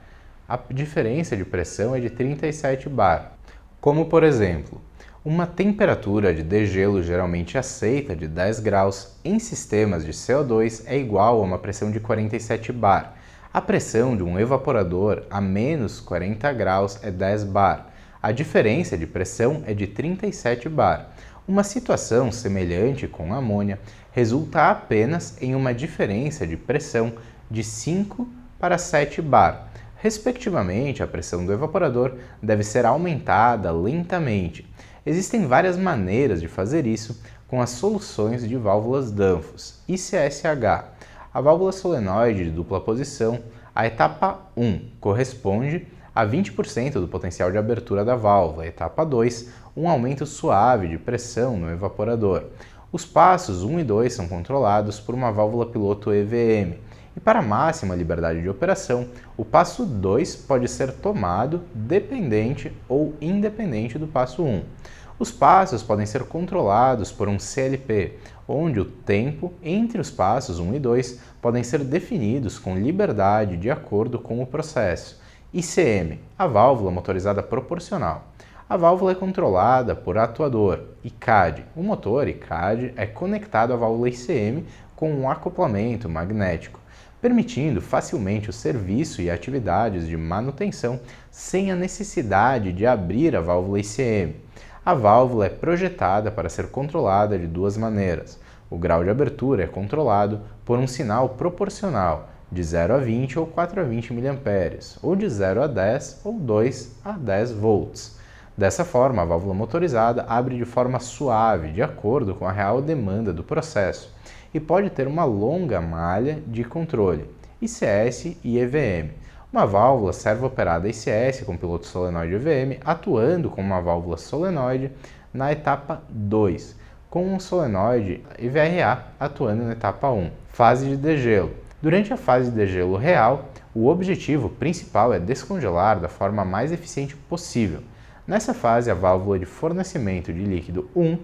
A diferença de pressão é de 37 bar. Como por exemplo, uma temperatura de degelo geralmente aceita de 10 graus em sistemas de CO2 é igual a uma pressão de 47 bar. A pressão de um evaporador a menos 40 graus é 10 bar. A diferença de pressão é de 37 bar. Uma situação semelhante com amônia resulta apenas em uma diferença de pressão de 5 para 7 bar. Respectivamente, a pressão do evaporador deve ser aumentada lentamente. Existem várias maneiras de fazer isso com as soluções de válvulas Danfoss, ICSH. A válvula solenoide de dupla posição, a etapa 1, corresponde a 20% do potencial de abertura da válvula. Etapa 2, um aumento suave de pressão no evaporador. Os passos 1 e 2 são controlados por uma válvula piloto EVM. E para máxima liberdade de operação, o passo 2 pode ser tomado dependente ou independente do passo 1. Os passos podem ser controlados por um CLP, onde o tempo entre os passos 1 e 2 podem ser definidos com liberdade de acordo com o processo. ICM, a válvula motorizada proporcional. A válvula é controlada por atuador ICAD. O motor ICAD é conectado à válvula ICM com um acoplamento magnético, permitindo facilmente o serviço e atividades de manutenção sem a necessidade de abrir a válvula ICM. A válvula é projetada para ser controlada de duas maneiras. O grau de abertura é controlado por um sinal proporcional de 0 a 20 ou 4 a 20 mA, ou de 0 a 10 ou 2 a 10 volts. Dessa forma, a válvula motorizada abre de forma suave, de acordo com a real demanda do processo, e pode ter uma longa malha de controle, ICS e EVM, uma válvula servo-operada ICS com piloto solenoide EVM atuando com uma válvula solenoide na etapa 2, com um solenoide EVRA atuando na etapa 1, fase de degelo. Durante a fase de degelo real, o objetivo principal é descongelar da forma mais eficiente possível. Nessa fase, a válvula de fornecimento de líquido 1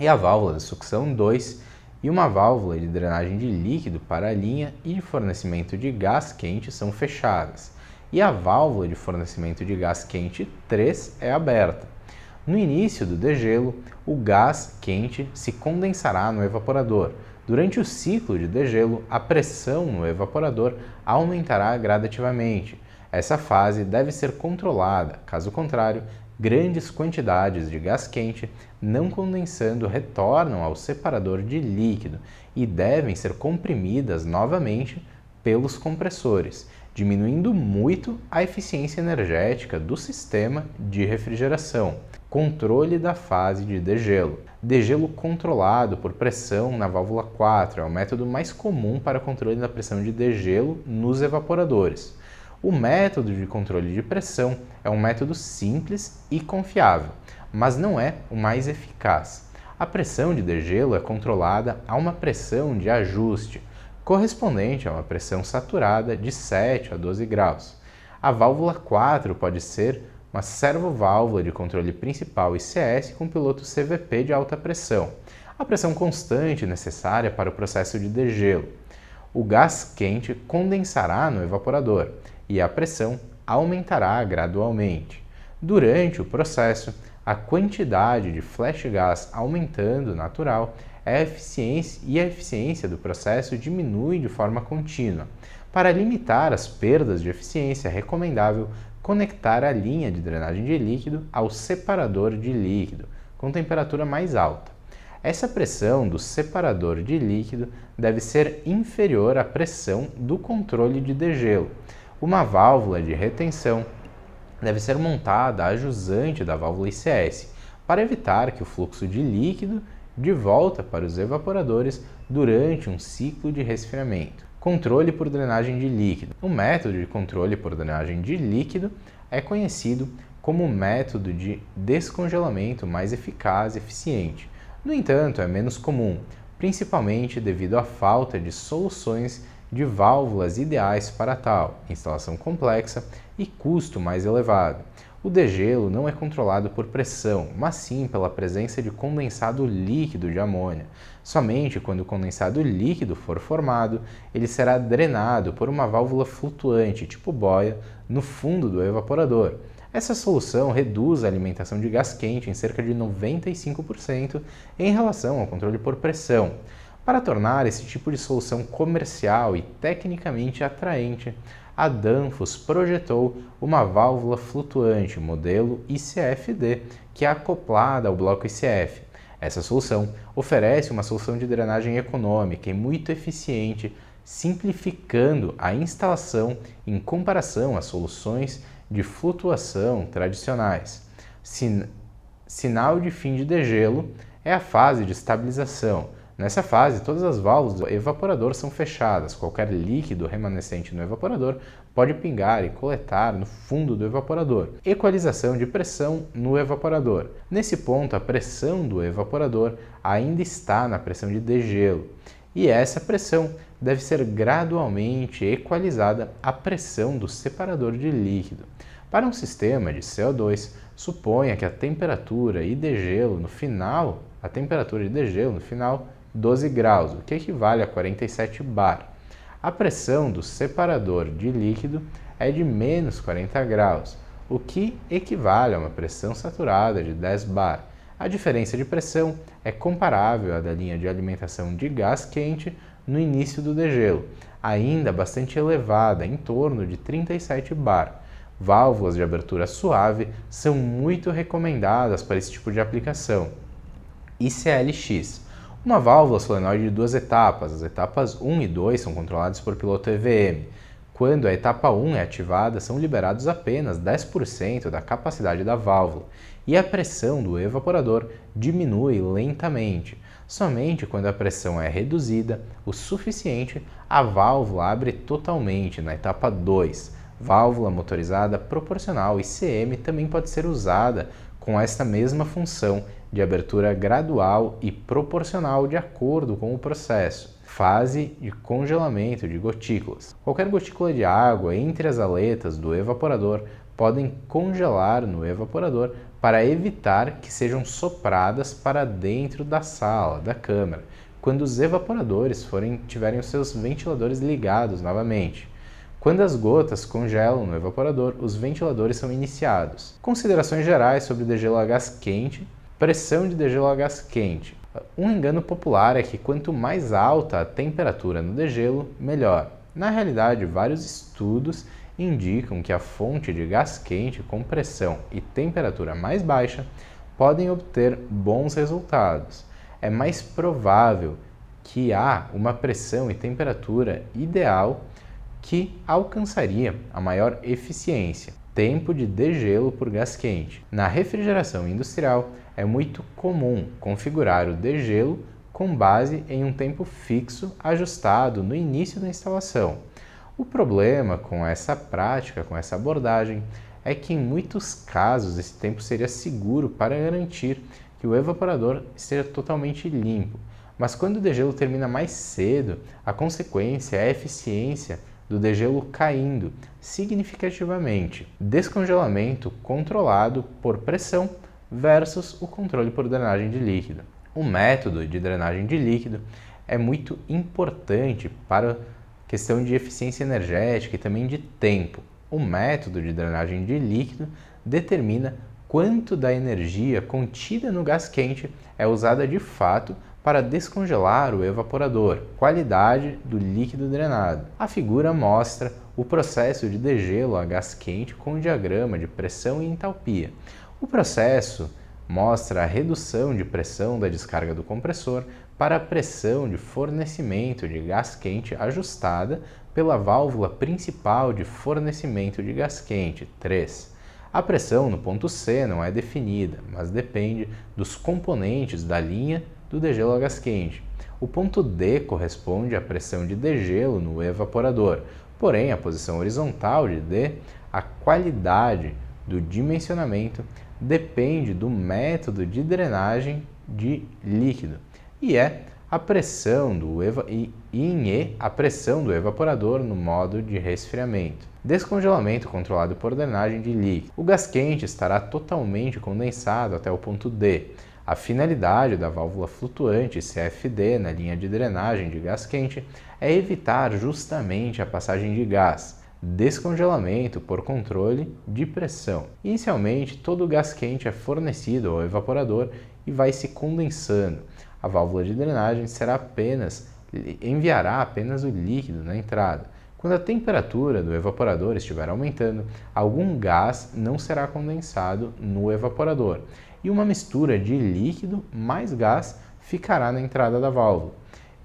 e a válvula de sucção 2 e uma válvula de drenagem de líquido para a linha e de fornecimento de gás quente são fechadas, e a válvula de fornecimento de gás quente 3 é aberta. No início do degelo, o gás quente se condensará no evaporador. Durante o ciclo de degelo, a pressão no evaporador aumentará gradativamente. Essa fase deve ser controlada, caso contrário, grandes quantidades de gás quente não condensando retornam ao separador de líquido e devem ser comprimidas novamente pelos compressores, diminuindo muito a eficiência energética do sistema de refrigeração. Controle da fase de degelo. Degelo controlado por pressão na válvula 4 é o método mais comum para controle da pressão de degelo nos evaporadores. O método de controle de pressão é um método simples e confiável, mas não é o mais eficaz. A pressão de degelo é controlada a uma pressão de ajuste, correspondente a uma pressão saturada de 7 a 12 graus. A válvula 4 pode ser uma servoválvula de controle principal ICS com piloto CVP de alta pressão, a pressão constante necessária para o processo de degelo. O gás quente condensará no evaporador e a pressão aumentará gradualmente. Durante o processo, a quantidade de flash gas aumentando natural a eficiência e a eficiência do processo diminui de forma contínua. Para limitar as perdas de eficiência, é recomendável conectar a linha de drenagem de líquido ao separador de líquido com temperatura mais alta. Essa pressão do separador de líquido deve ser inferior à pressão do controle de degelo. Uma válvula de retenção deve ser montada a jusante da válvula ICS para evitar que o fluxo de líquido de volta para os evaporadores durante um ciclo de resfriamento. Controle por drenagem de líquido. O método de controle por drenagem de líquido é conhecido como método de descongelamento mais eficaz e eficiente. No entanto, é menos comum, principalmente devido à falta de soluções de válvulas ideais para tal, instalação complexa e custo mais elevado. O degelo não é controlado por pressão, mas sim pela presença de condensado líquido de amônia. Somente quando o condensado líquido for formado, ele será drenado por uma válvula flutuante, tipo boia, no fundo do evaporador. Essa solução reduz a alimentação de gás quente em cerca de 95% em relação ao controle por pressão. Para tornar esse tipo de solução comercial e tecnicamente atraente, a Danfoss projetou uma válvula flutuante modelo ICFD que é acoplada ao bloco ICF. Essa solução oferece uma solução de drenagem econômica e muito eficiente, simplificando a instalação em comparação às soluções de flutuação tradicionais. Sin sinal de fim de degelo é a fase de estabilização. Nessa fase, todas as válvulas do evaporador são fechadas. Qualquer líquido remanescente no evaporador pode pingar e coletar no fundo do evaporador. Equalização de pressão no evaporador. Nesse ponto, a pressão do evaporador ainda está na pressão de degelo, e essa pressão deve ser gradualmente equalizada à pressão do separador de líquido. Para um sistema de CO2, suponha que a temperatura e degelo no final, a temperatura de degelo no final 12 graus, o que equivale a 47 bar. A pressão do separador de líquido é de menos 40 graus, o que equivale a uma pressão saturada de 10 bar. A diferença de pressão é comparável à da linha de alimentação de gás quente no início do degelo, ainda bastante elevada, em torno de 37 bar. Válvulas de abertura suave são muito recomendadas para esse tipo de aplicação. ICLX uma válvula solenoide de duas etapas. As etapas 1 e 2 são controladas por piloto EVM. Quando a etapa 1 é ativada, são liberados apenas 10% da capacidade da válvula e a pressão do evaporador diminui lentamente. Somente quando a pressão é reduzida o suficiente, a válvula abre totalmente na etapa 2. Válvula motorizada proporcional ICM também pode ser usada com esta mesma função de abertura gradual e proporcional de acordo com o processo. Fase de congelamento de gotículas. Qualquer gotícula de água entre as aletas do evaporador podem congelar no evaporador para evitar que sejam sopradas para dentro da sala, da câmara, quando os evaporadores forem, tiverem os seus ventiladores ligados novamente. Quando as gotas congelam no evaporador, os ventiladores são iniciados. Considerações gerais sobre degelo a gás quente, pressão de degelo a gás quente. Um engano popular é que quanto mais alta a temperatura no degelo, melhor. Na realidade, vários estudos indicam que a fonte de gás quente com pressão e temperatura mais baixa podem obter bons resultados. É mais provável que há uma pressão e temperatura ideal que alcançaria a maior eficiência, tempo de degelo por gás quente. Na refrigeração industrial, é muito comum configurar o degelo com base em um tempo fixo ajustado no início da instalação. O problema com essa prática, com essa abordagem, é que em muitos casos esse tempo seria seguro para garantir que o evaporador esteja totalmente limpo. Mas quando o degelo termina mais cedo, a consequência é a eficiência do degelo caindo significativamente. Descongelamento controlado por pressão versus o controle por drenagem de líquido. O método de drenagem de líquido é muito importante para questão de eficiência energética e também de tempo. O método de drenagem de líquido determina quanto da energia contida no gás quente é usada de fato para descongelar o evaporador, qualidade do líquido drenado. A figura mostra o processo de degelo a gás quente com o diagrama de pressão e entalpia. O processo mostra a redução de pressão da descarga do compressor para a pressão de fornecimento de gás quente ajustada pela válvula principal de fornecimento de gás quente 3. A pressão no ponto C não é definida, mas depende dos componentes da linha do degelo a gás quente. O ponto D corresponde à pressão de degelo no evaporador, porém a posição horizontal de D, a qualidade do dimensionamento depende do método de drenagem de líquido e é a pressão do eva e em E a pressão do evaporador no modo de resfriamento. Descongelamento controlado por drenagem de líquido. O gás quente estará totalmente condensado até o ponto D. A finalidade da válvula flutuante CFD na linha de drenagem de gás quente é evitar justamente a passagem de gás, descongelamento por controle de pressão. Inicialmente, todo o gás quente é fornecido ao evaporador e vai se condensando. A válvula de drenagem será apenas enviará apenas o líquido na entrada. Quando a temperatura do evaporador estiver aumentando, algum gás não será condensado no evaporador. e uma mistura de líquido mais gás ficará na entrada da válvula.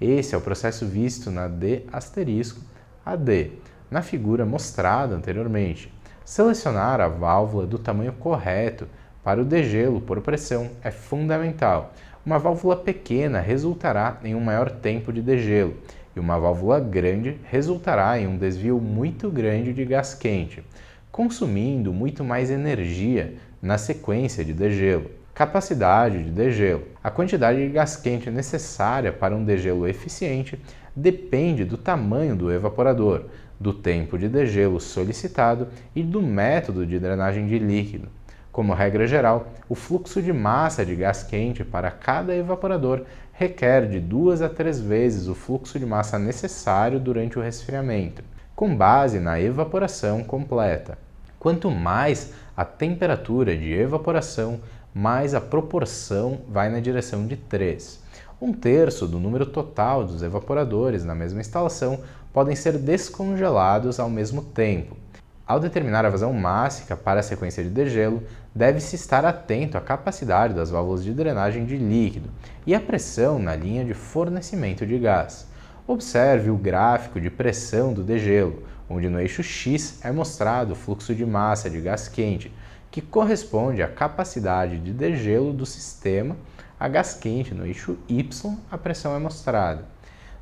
Esse é o processo visto na D asterisco AD, na figura mostrada anteriormente. Selecionar a válvula do tamanho correto para o degelo por pressão é fundamental. Uma válvula pequena resultará em um maior tempo de degelo e uma válvula grande resultará em um desvio muito grande de gás quente, consumindo muito mais energia na sequência de degelo. Capacidade de degelo. A quantidade de gás quente necessária para um degelo eficiente depende do tamanho do evaporador, do tempo de degelo solicitado e do método de drenagem de líquido. Como regra geral, o fluxo de massa de gás quente para cada evaporador requer de duas a três vezes o fluxo de massa necessário durante o resfriamento, com base na evaporação completa. Quanto mais a temperatura de evaporação, mais a proporção vai na direção de 3. Um terço do número total dos evaporadores na mesma instalação podem ser descongelados ao mesmo tempo. Ao determinar a vazão máxima para a sequência de degelo, deve-se estar atento à capacidade das válvulas de drenagem de líquido e à pressão na linha de fornecimento de gás. Observe o gráfico de pressão do degelo, onde no eixo X é mostrado o fluxo de massa de gás quente, que corresponde à capacidade de degelo do sistema a gás quente. No eixo Y, a pressão é mostrada.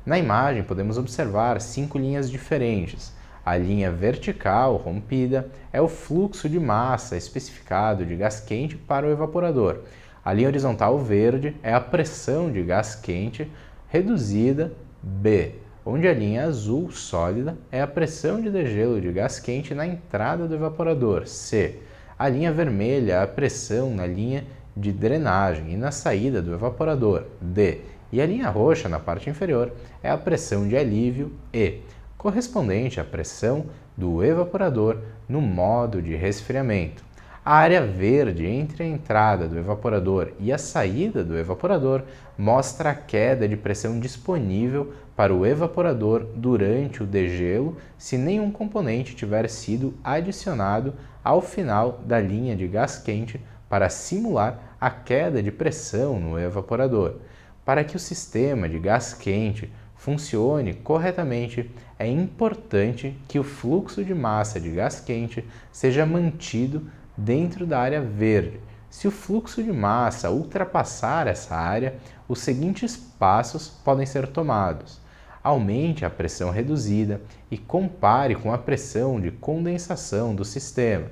Na imagem, podemos observar cinco linhas diferentes a linha vertical rompida é o fluxo de massa especificado de gás quente para o evaporador. A linha horizontal verde é a pressão de gás quente reduzida B, onde a linha azul sólida é a pressão de degelo de gás quente na entrada do evaporador C. A linha vermelha é a pressão na linha de drenagem e na saída do evaporador D. E a linha roxa na parte inferior é a pressão de alívio E correspondente à pressão do evaporador no modo de resfriamento. A área verde entre a entrada do evaporador e a saída do evaporador mostra a queda de pressão disponível para o evaporador durante o degelo se nenhum componente tiver sido adicionado ao final da linha de gás quente para simular a queda de pressão no evaporador. Para que o sistema de gás quente funcione corretamente, é importante que o fluxo de massa de gás quente seja mantido dentro da área verde. Se o fluxo de massa ultrapassar essa área, os seguintes passos podem ser tomados. Aumente a pressão reduzida e compare com a pressão de condensação do sistema.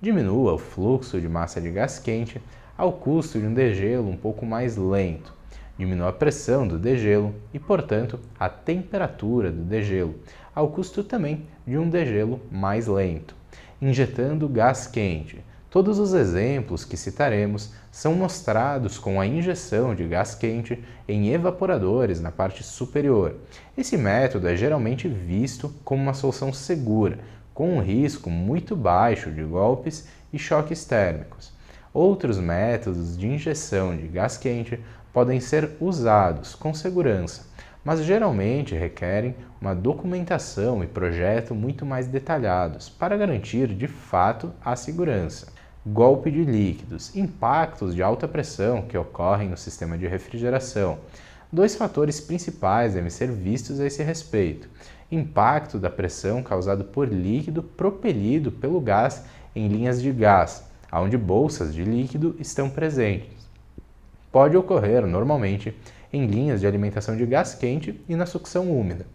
Diminua o fluxo de massa de gás quente ao custo de um degelo um pouco mais lento diminua a pressão do degelo e, portanto, a temperatura do degelo, ao custo também de um degelo mais lento. Injetando gás quente. Todos os exemplos que citaremos são mostrados com a injeção de gás quente em evaporadores na parte superior. Esse método é geralmente visto como uma solução segura, com um risco muito baixo de golpes e choques térmicos. Outros métodos de injeção de gás quente podem ser usados com segurança, mas geralmente requerem uma documentação e projeto muito mais detalhados para garantir de fato a segurança. Golpe de líquidos, impactos de alta pressão que ocorrem no sistema de refrigeração. Dois fatores principais devem ser vistos a esse respeito: impacto da pressão causado por líquido propelido pelo gás em linhas de gás, onde bolsas de líquido estão presentes pode ocorrer normalmente em linhas de alimentação de gás quente e na sucção úmida.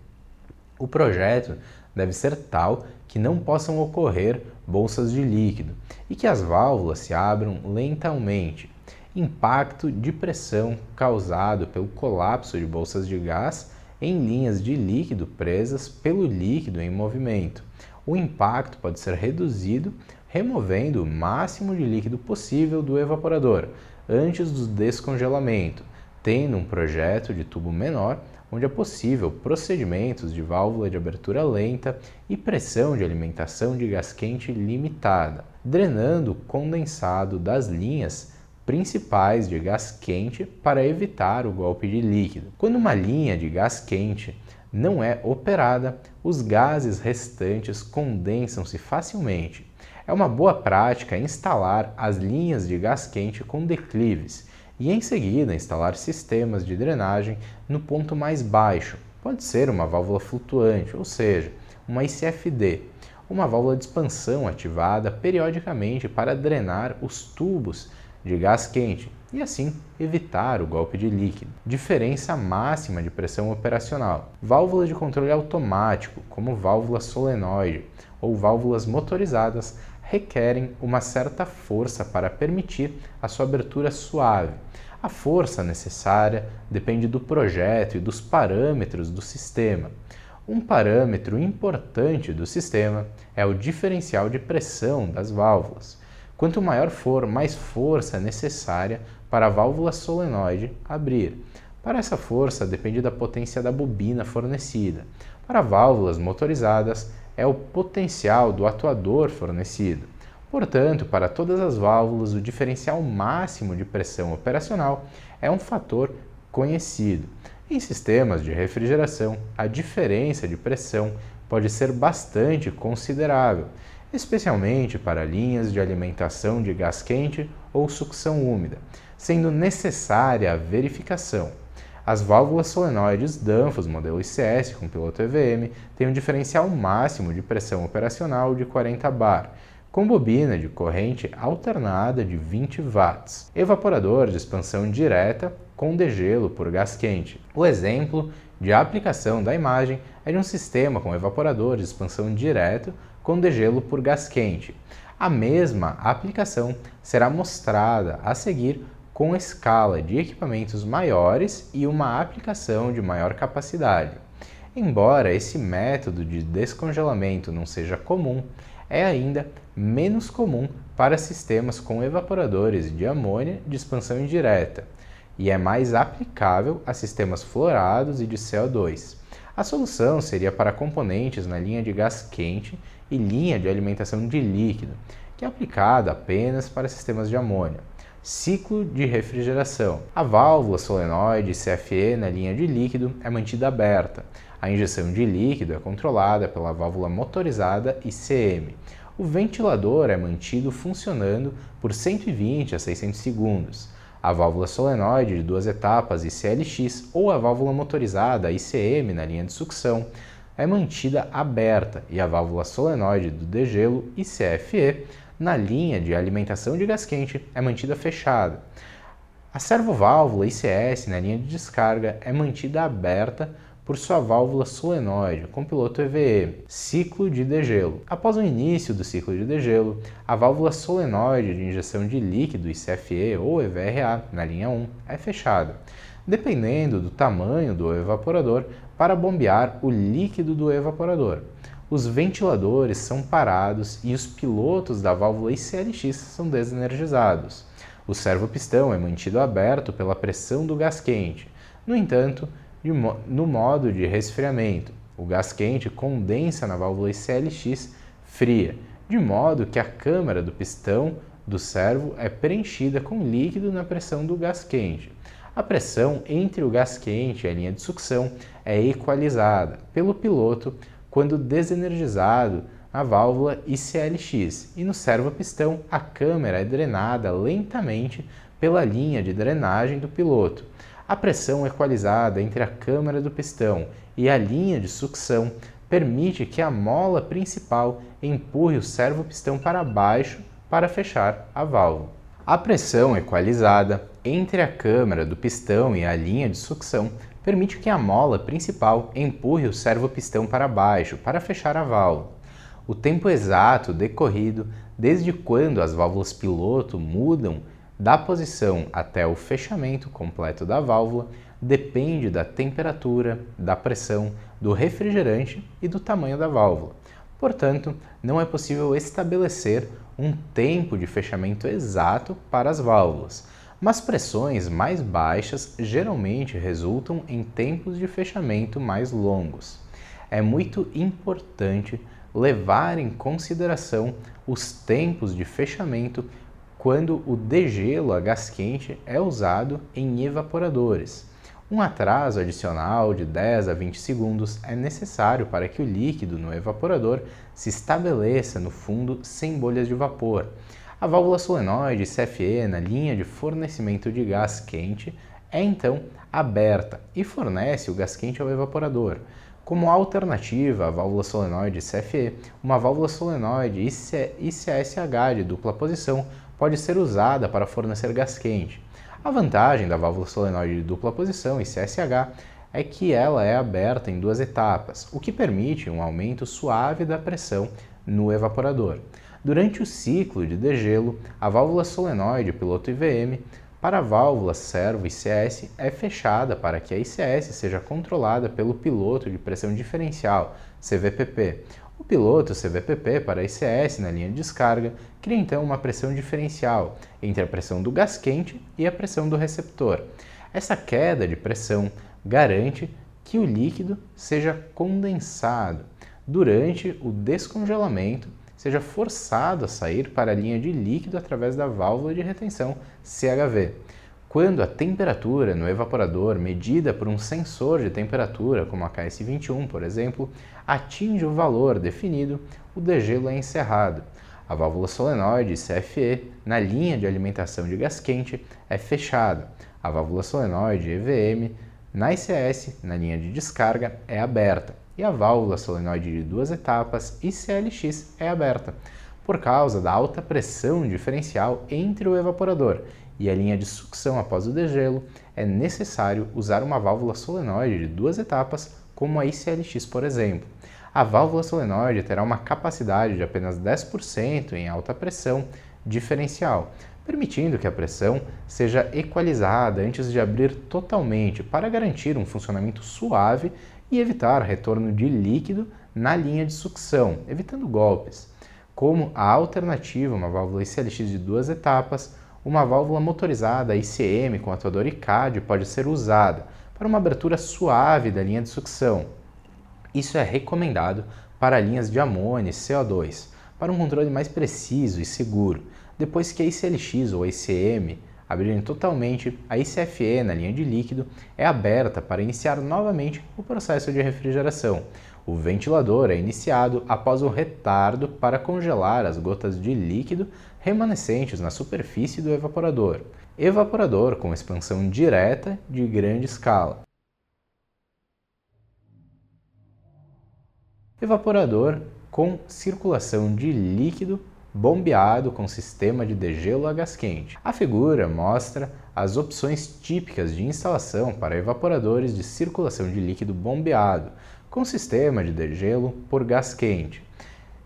O projeto deve ser tal que não possam ocorrer bolsas de líquido e que as válvulas se abram lentamente. Impacto de pressão causado pelo colapso de bolsas de gás em linhas de líquido presas pelo líquido em movimento. O impacto pode ser reduzido removendo o máximo de líquido possível do evaporador, antes do descongelamento, tendo um projeto de tubo menor onde é possível procedimentos de válvula de abertura lenta e pressão de alimentação de gás quente limitada, drenando o condensado das linhas principais de gás quente para evitar o golpe de líquido. Quando uma linha de gás quente não é operada, os gases restantes condensam-se facilmente É uma boa prática instalar as linhas de gás quente com declives e, em seguida, instalar sistemas de drenagem no ponto mais baixo. Pode ser uma válvula flutuante, ou seja, uma ICFD, uma válvula de expansão ativada periodicamente para drenar os tubos de gás quente e assim evitar o golpe de líquido. Diferença máxima de pressão operacional. Válvulas de controle automático, como válvula solenoide ou válvulas motorizadas, requerem uma certa força para permitir a sua abertura suave. A força necessária depende do projeto e dos parâmetros do sistema. Um parâmetro importante do sistema é o diferencial de pressão das válvulas. Quanto maior for, mais força é necessária para a válvula solenoide abrir. Para essa força depende da potência da bobina fornecida. Para válvulas motorizadas, é o potencial do atuador fornecido. Portanto, para todas as válvulas, o diferencial máximo de pressão operacional é um fator conhecido. Em sistemas de refrigeração, a diferença de pressão pode ser bastante considerável, especialmente para linhas de alimentação de gás quente ou sucção úmida, sendo necessária a verificação. As válvulas solenoides Danfoss modelo ICS com piloto EVM têm um diferencial máximo de pressão operacional de 40 bar, com bobina de corrente alternada de 20 watts, evaporador de expansão direta com degelo por gás quente. O exemplo de aplicação da imagem é de um sistema com evaporador de expansão direto com degelo por gás quente. A mesma aplicação será mostrada a seguir com escala de equipamentos maiores e uma aplicação de maior capacidade. Embora esse método de descongelamento não seja comum, é ainda menos comum para sistemas com evaporadores de amônia de expansão indireta e é mais aplicável a sistemas fluorados e de CO2. A solução seria para componentes na linha de gás quente e linha de alimentação de líquido, que é aplicada apenas para sistemas de amônia. Ciclo de refrigeração. A válvula solenoide CFE na linha de líquido é mantida aberta. A injeção de líquido é controlada pela válvula motorizada ICM. O ventilador é mantido funcionando por 120 a 600 segundos. A válvula solenoide de duas etapas ICLX ou a válvula motorizada ICM na linha de sucção é mantida aberta e a válvula solenoide do degelo ICFE na linha de alimentação de gás quente é mantida fechada. A servoválvula ICS na linha de descarga é mantida aberta por sua válvula solenoide com piloto EVE, ciclo de degelo. Após o início do ciclo de degelo, a válvula solenoide de injeção de líquido ICFE ou EVRA na linha 1 é fechada, dependendo do tamanho do evaporador para bombear o líquido do evaporador os ventiladores são parados e os pilotos da válvula ICLX são desenergizados. O servopistão é mantido aberto pela pressão do gás quente. No entanto, no modo de resfriamento, o gás quente condensa na válvula ICLX fria, de modo que a câmara do pistão do servo é preenchida com líquido na pressão do gás quente. A pressão entre o gás quente e a linha de sucção é equalizada pelo piloto quando desenergizado a válvula ICLX e no servo-pistão a câmera é drenada lentamente pela linha de drenagem do piloto. A pressão equalizada entre a câmara do pistão e a linha de sucção permite que a mola principal empurre o servo-pistão para baixo para fechar a válvula. A pressão equalizada entre a câmara do pistão e a linha de sucção permite que a mola principal empurre o servopistão para baixo para fechar a válvula. O tempo exato decorrido desde quando as válvulas piloto mudam da posição até o fechamento completo da válvula depende da temperatura, da pressão, do refrigerante e do tamanho da válvula. Portanto, não é possível estabelecer um tempo de fechamento exato para as válvulas mas pressões mais baixas geralmente resultam em tempos de fechamento mais longos. É muito importante levar em consideração os tempos de fechamento quando o degelo a gás quente é usado em evaporadores. Um atraso adicional de 10 a 20 segundos é necessário para que o líquido no evaporador se estabeleça no fundo sem bolhas de vapor. A válvula solenoide CFE na linha de fornecimento de gás quente é então aberta e fornece o gás quente ao evaporador. Como alternativa à válvula solenoide CFE, uma válvula solenoide ICSH de dupla posição pode ser usada para fornecer gás quente. A vantagem da válvula solenoide de dupla posição, ICSH, é que ela é aberta em duas etapas, o que permite um aumento suave da pressão no evaporador. Durante o ciclo de degelo, a válvula solenoide piloto IVM para a válvula servo ICS é fechada para que a ICS seja controlada pelo piloto de pressão diferencial, CVPP. O piloto CVPP para ICS na linha de descarga cria então uma pressão diferencial entre a pressão do gás quente e a pressão do receptor. Essa queda de pressão garante que o líquido seja condensado. Durante o descongelamento, seja forçado a sair para a linha de líquido através da válvula de retenção CHV. Quando a temperatura no evaporador, medida por um sensor de temperatura, como a KS21, por exemplo, atinge o valor definido, o degelo é encerrado. A válvula solenoide CFE, na linha de alimentação de gás quente, é fechada. A válvula solenoide EVM, na ICS, na linha de descarga, é aberta. E a válvula solenoide de duas etapas, ICLX, é aberta, por causa da alta pressão diferencial entre o evaporador e a linha de sucção após o degelo, é necessário usar uma válvula solenoide de duas etapas, como a ICLX, por exemplo. A válvula solenoide terá uma capacidade de apenas 10% em alta pressão diferencial, permitindo que a pressão seja equalizada antes de abrir totalmente para garantir um funcionamento suave e evitar retorno de líquido na linha de sucção, evitando golpes. Como a alternativa, uma válvula ICLX de duas etapas, uma válvula motorizada ICM com atuador ICAD pode ser usada para uma abertura suave da linha de sucção. Isso é recomendado para linhas de amônia e CO2, para um controle mais preciso e seguro, depois que a ICLX ou a ICM abrirem totalmente, a ICFE na linha de líquido é aberta para iniciar novamente o processo de refrigeração. O ventilador é iniciado após o retardo para congelar as gotas de líquido remanescentes na superfície do evaporador. Evaporador com expansão direta de grande escala. Evaporador com circulação de líquido bombeado com sistema de degelo a gás quente. A figura mostra as opções típicas de instalação para evaporadores de circulação de líquido bombeado com sistema de degelo por gás quente.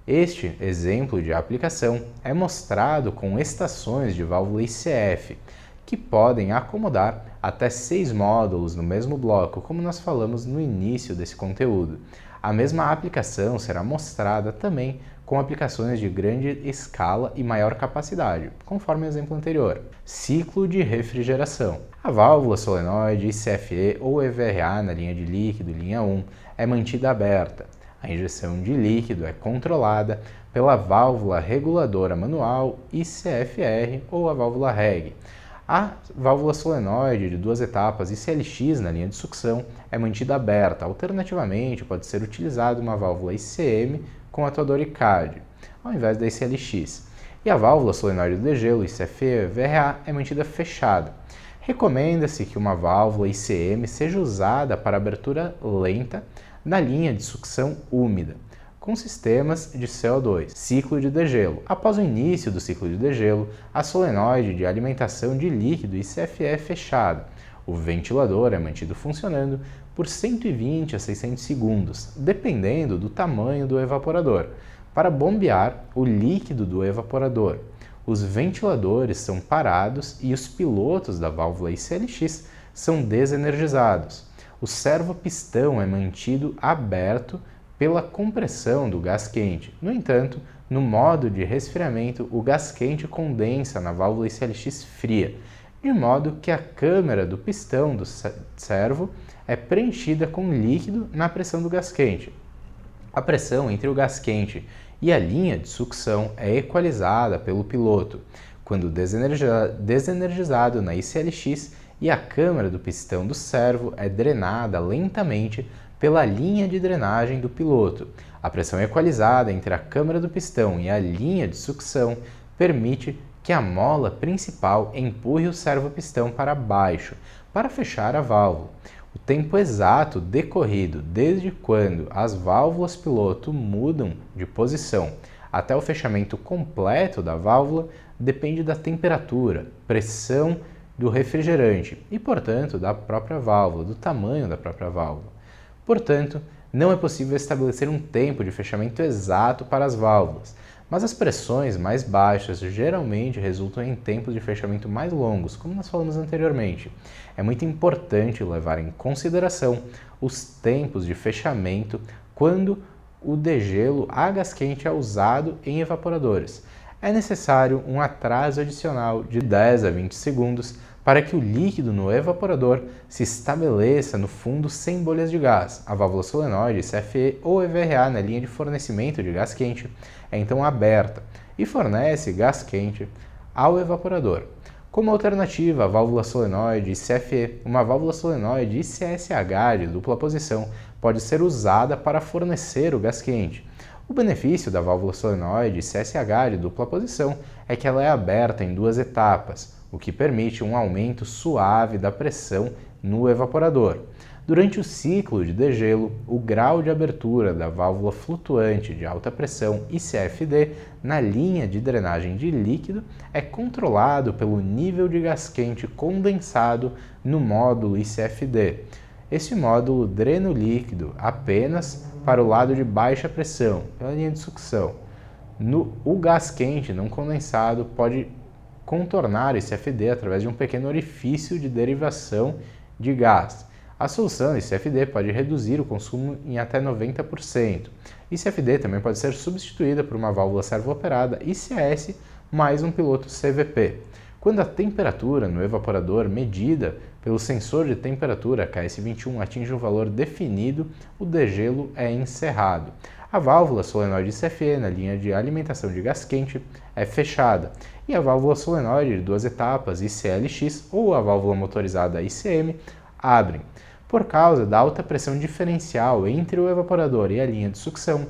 Este exemplo de aplicação é mostrado com estações de válvula ICF, que podem acomodar até seis módulos no mesmo bloco, como nós falamos no início desse conteúdo. A mesma aplicação será mostrada também com aplicações de grande escala e maior capacidade, conforme o exemplo anterior. Ciclo de refrigeração. A válvula solenoide ICFE ou EVRA na linha de líquido, linha 1, é mantida aberta. A injeção de líquido é controlada pela válvula reguladora manual ICFR ou a válvula REG. A válvula solenoide de duas etapas ICLX na linha de sucção é mantida aberta. Alternativamente, pode ser utilizada uma válvula ICM com atuador ICAD, ao invés da ICLX. E a válvula solenoide do degelo ICFE-VRA é mantida fechada. Recomenda-se que uma válvula ICM seja usada para abertura lenta na linha de sucção úmida, com sistemas de CO2. Ciclo de degelo. Após o início do ciclo de degelo, a solenoide de alimentação de líquido ICFE é fechada. O ventilador é mantido funcionando por 120 a 600 segundos, dependendo do tamanho do evaporador, para bombear o líquido do evaporador. Os ventiladores são parados e os pilotos da válvula ICLX são desenergizados o servo-pistão é mantido aberto pela compressão do gás quente. No entanto, no modo de resfriamento, o gás quente condensa na válvula ICLX fria, de modo que a câmara do pistão do servo é preenchida com líquido na pressão do gás quente. A pressão entre o gás quente e a linha de sucção é equalizada pelo piloto, quando desenergizado na ICLX e a câmara do pistão do servo é drenada lentamente pela linha de drenagem do piloto. A pressão equalizada entre a câmara do pistão e a linha de sucção permite que a mola principal empurre o servo-pistão para baixo para fechar a válvula. O tempo exato decorrido desde quando as válvulas piloto mudam de posição até o fechamento completo da válvula depende da temperatura, pressão do refrigerante e, portanto, da própria válvula, do tamanho da própria válvula. Portanto, não é possível estabelecer um tempo de fechamento exato para as válvulas, mas as pressões mais baixas geralmente resultam em tempos de fechamento mais longos, como nós falamos anteriormente. É muito importante levar em consideração os tempos de fechamento quando o degelo a gás quente é usado em evaporadores. É necessário um atraso adicional de 10 a 20 segundos para que o líquido no evaporador se estabeleça no fundo sem bolhas de gás. A válvula solenoide CFE ou EVRA na linha de fornecimento de gás quente é então aberta e fornece gás quente ao evaporador. Como alternativa à válvula solenoide CFE, uma válvula solenoide ICSH de dupla posição pode ser usada para fornecer o gás quente. O benefício da válvula solenoide CSH de dupla posição é que ela é aberta em duas etapas, o que permite um aumento suave da pressão no evaporador. Durante o ciclo de degelo, o grau de abertura da válvula flutuante de alta pressão ICFD na linha de drenagem de líquido é controlado pelo nível de gás quente condensado no módulo ICFD. Este módulo drena o líquido apenas para o lado de baixa pressão, pela linha de sucção. No, o gás quente não condensado pode contornar esse FD através de um pequeno orifício de derivação de gás. A solução CFD pode reduzir o consumo em até 90%. CFD também pode ser substituída por uma válvula servo-operada ICS mais um piloto CVP. Quando a temperatura no evaporador medida pelo sensor de temperatura KS21 atinge um valor definido, o degelo é encerrado. A válvula solenoide CFE na linha de alimentação de gás quente é fechada e a válvula solenoide de duas etapas ICLX ou a válvula motorizada ICM abrem. Por causa da alta pressão diferencial entre o evaporador e a linha de sucção,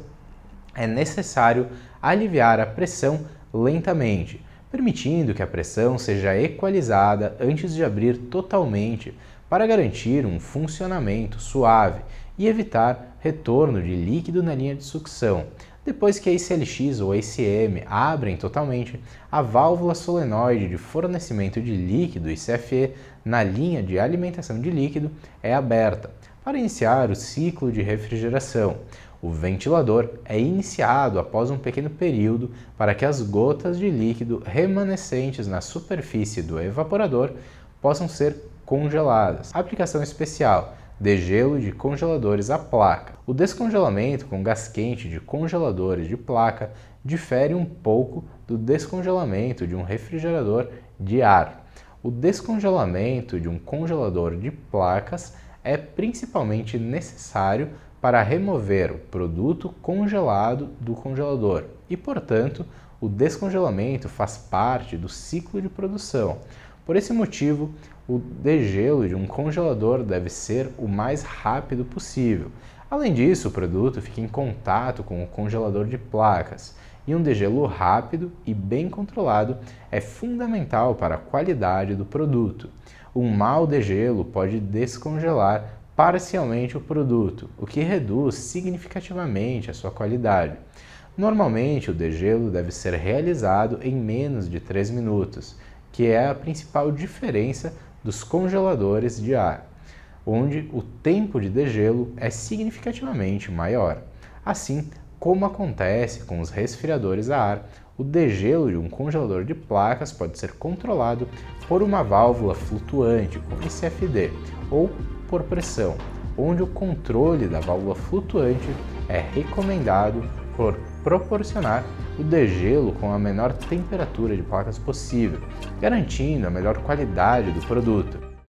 é necessário aliviar a pressão lentamente permitindo que a pressão seja equalizada antes de abrir totalmente para garantir um funcionamento suave e evitar retorno de líquido na linha de sucção. Depois que a ICLX ou a ICM abrem totalmente, a válvula solenoide de fornecimento de líquido ICFE na linha de alimentação de líquido é aberta para iniciar o ciclo de refrigeração. O ventilador é iniciado após um pequeno período para que as gotas de líquido remanescentes na superfície do evaporador possam ser congeladas. Aplicação especial: degelo de congeladores à placa. O descongelamento com gás quente de congeladores de placa difere um pouco do descongelamento de um refrigerador de ar. O descongelamento de um congelador de placas é principalmente necessário para remover o produto congelado do congelador e, portanto, o descongelamento faz parte do ciclo de produção. Por esse motivo, o degelo de um congelador deve ser o mais rápido possível. Além disso, o produto fica em contato com o congelador de placas e um degelo rápido e bem controlado é fundamental para a qualidade do produto. Um mau degelo pode descongelar parcialmente o produto, o que reduz significativamente a sua qualidade. Normalmente, o degelo deve ser realizado em menos de 3 minutos, que é a principal diferença dos congeladores de ar, onde o tempo de degelo é significativamente maior. Assim como acontece com os resfriadores a ar, o degelo de um congelador de placas pode ser controlado por uma válvula flutuante com ICFD ou por pressão, onde o controle da válvula flutuante é recomendado por proporcionar o degelo com a menor temperatura de placas possível, garantindo a melhor qualidade do produto.